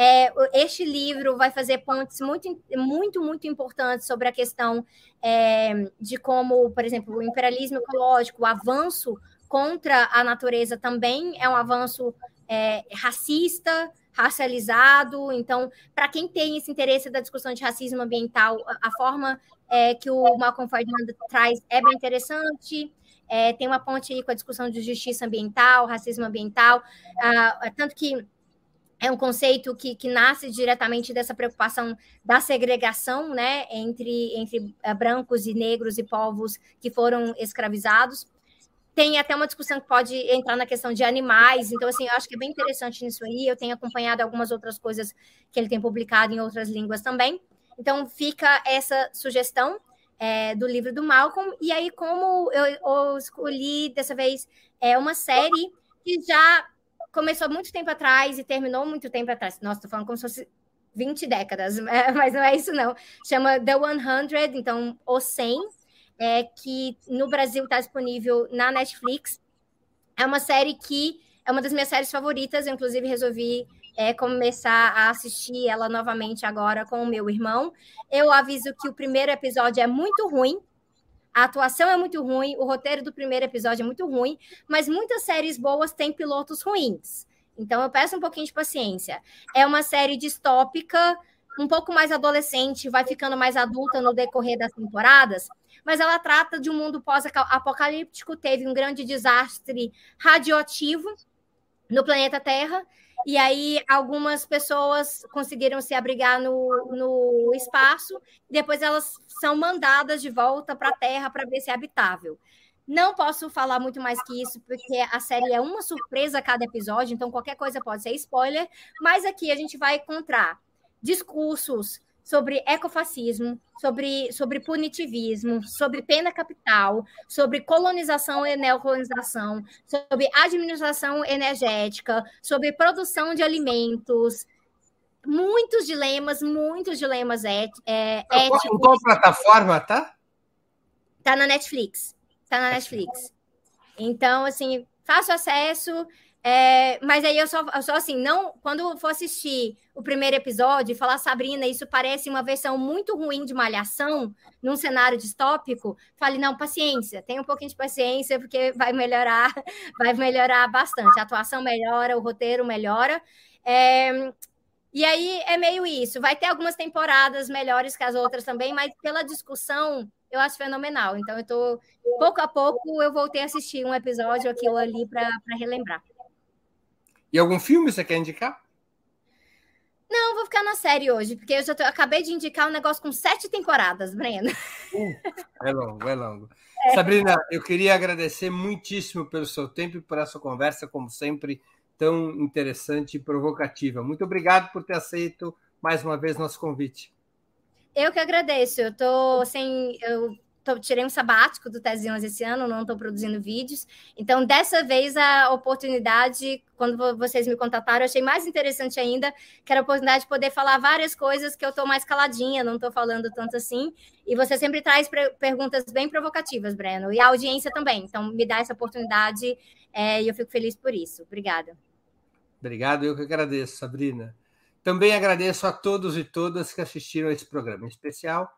É, este livro vai fazer pontos muito, muito, muito importantes sobre a questão é, de como, por exemplo, o imperialismo ecológico, o avanço contra a natureza também é um avanço é, racista, racializado. Então, para quem tem esse interesse da discussão de racismo ambiental, a, forma é, que o Malcolm Ferdinand traz é bem interessante. É, tem uma ponte aí com a discussão de justiça ambiental, racismo ambiental, ah, tanto que é um conceito que, que nasce diretamente dessa preocupação da segregação né, entre, entre uh, brancos e negros e povos que foram escravizados. tem até uma discussão que pode entrar na questão de animais, então, assim, eu acho que é bem interessante nisso aí. Eu tenho acompanhado algumas outras coisas que ele tem publicado em outras línguas também. Então, fica essa sugestão é, do livro do Malcolm. E aí, como eu, eu escolhi dessa vez é uma série que já começou muito tempo atrás e terminou muito tempo atrás. Nossa, tô falando como se fosse 20 décadas, mas não é isso, não. Chama The 100, então, o 100 é, que no Brasil está disponível na Netflix. É uma série que é uma das minhas séries favoritas, eu inclusive resolvi é, começar a assistir ela novamente agora com o meu irmão. Eu aviso que o primeiro episódio é muito ruim, a atuação é muito ruim, o roteiro do primeiro episódio é muito ruim, mas muitas séries boas têm pilotos ruins. Então eu peço um pouquinho de paciência. É uma série distópica, um pouco mais adolescente, vai ficando mais adulta no decorrer das temporadas, mas ela trata de um mundo pós-apocalíptico. Teve um grande desastre radioativo no planeta Terra. E aí, algumas pessoas conseguiram se abrigar no, no espaço, depois elas são mandadas de volta para a Terra para ver se é habitável. Não posso falar muito mais que isso, porque a série é uma surpresa a cada episódio, então qualquer coisa pode ser spoiler. Mas aqui a gente vai encontrar discursos sobre ecofascismo, sobre, sobre punitivismo, sobre pena capital, sobre colonização e neocolonização, sobre administração energética, sobre produção de alimentos. Muitos dilemas, muitos dilemas é, é, éticos. Em qual plataforma tá? Tá na Netflix. Tá na Netflix. Então, assim, fácil acesso. É, mas aí eu só, eu só assim, não, quando for assistir o primeiro episódio e falar, Sabrina, isso parece uma versão muito ruim de malhação num cenário distópico, fale, não, paciência, tenha um pouquinho de paciência, porque vai melhorar, vai melhorar bastante. A atuação melhora, o roteiro melhora. É, e aí é meio isso. Vai ter algumas temporadas melhores que as outras também, mas pela discussão eu acho fenomenal. Então, eu tô pouco a pouco eu voltei a assistir um episódio aqui ou ali para relembrar. E algum filme você quer indicar? Não, vou ficar na série hoje, porque eu já tô, eu acabei de indicar um negócio com sete temporadas, Breno. Uh, é longo, é longo. É. Sabrina, eu queria agradecer muitíssimo pelo seu tempo e por essa conversa, como sempre, tão interessante e provocativa. Muito obrigado por ter aceito mais uma vez nosso convite. Eu que agradeço. Eu tô sem. Eu tô, tirei um sabático do Tezinhas esse ano, não estou produzindo vídeos. Então, dessa vez, a oportunidade, quando vocês me contataram, eu achei mais interessante ainda, que era a oportunidade de poder falar várias coisas que eu estou mais caladinha, não estou falando tanto assim. E você sempre traz perguntas bem provocativas, Breno, e a audiência também. Então, me dá essa oportunidade é, e eu fico feliz por isso. Obrigada. Obrigado, eu que agradeço, Sabrina. Também agradeço a todos e todas que assistiram a esse programa, em especial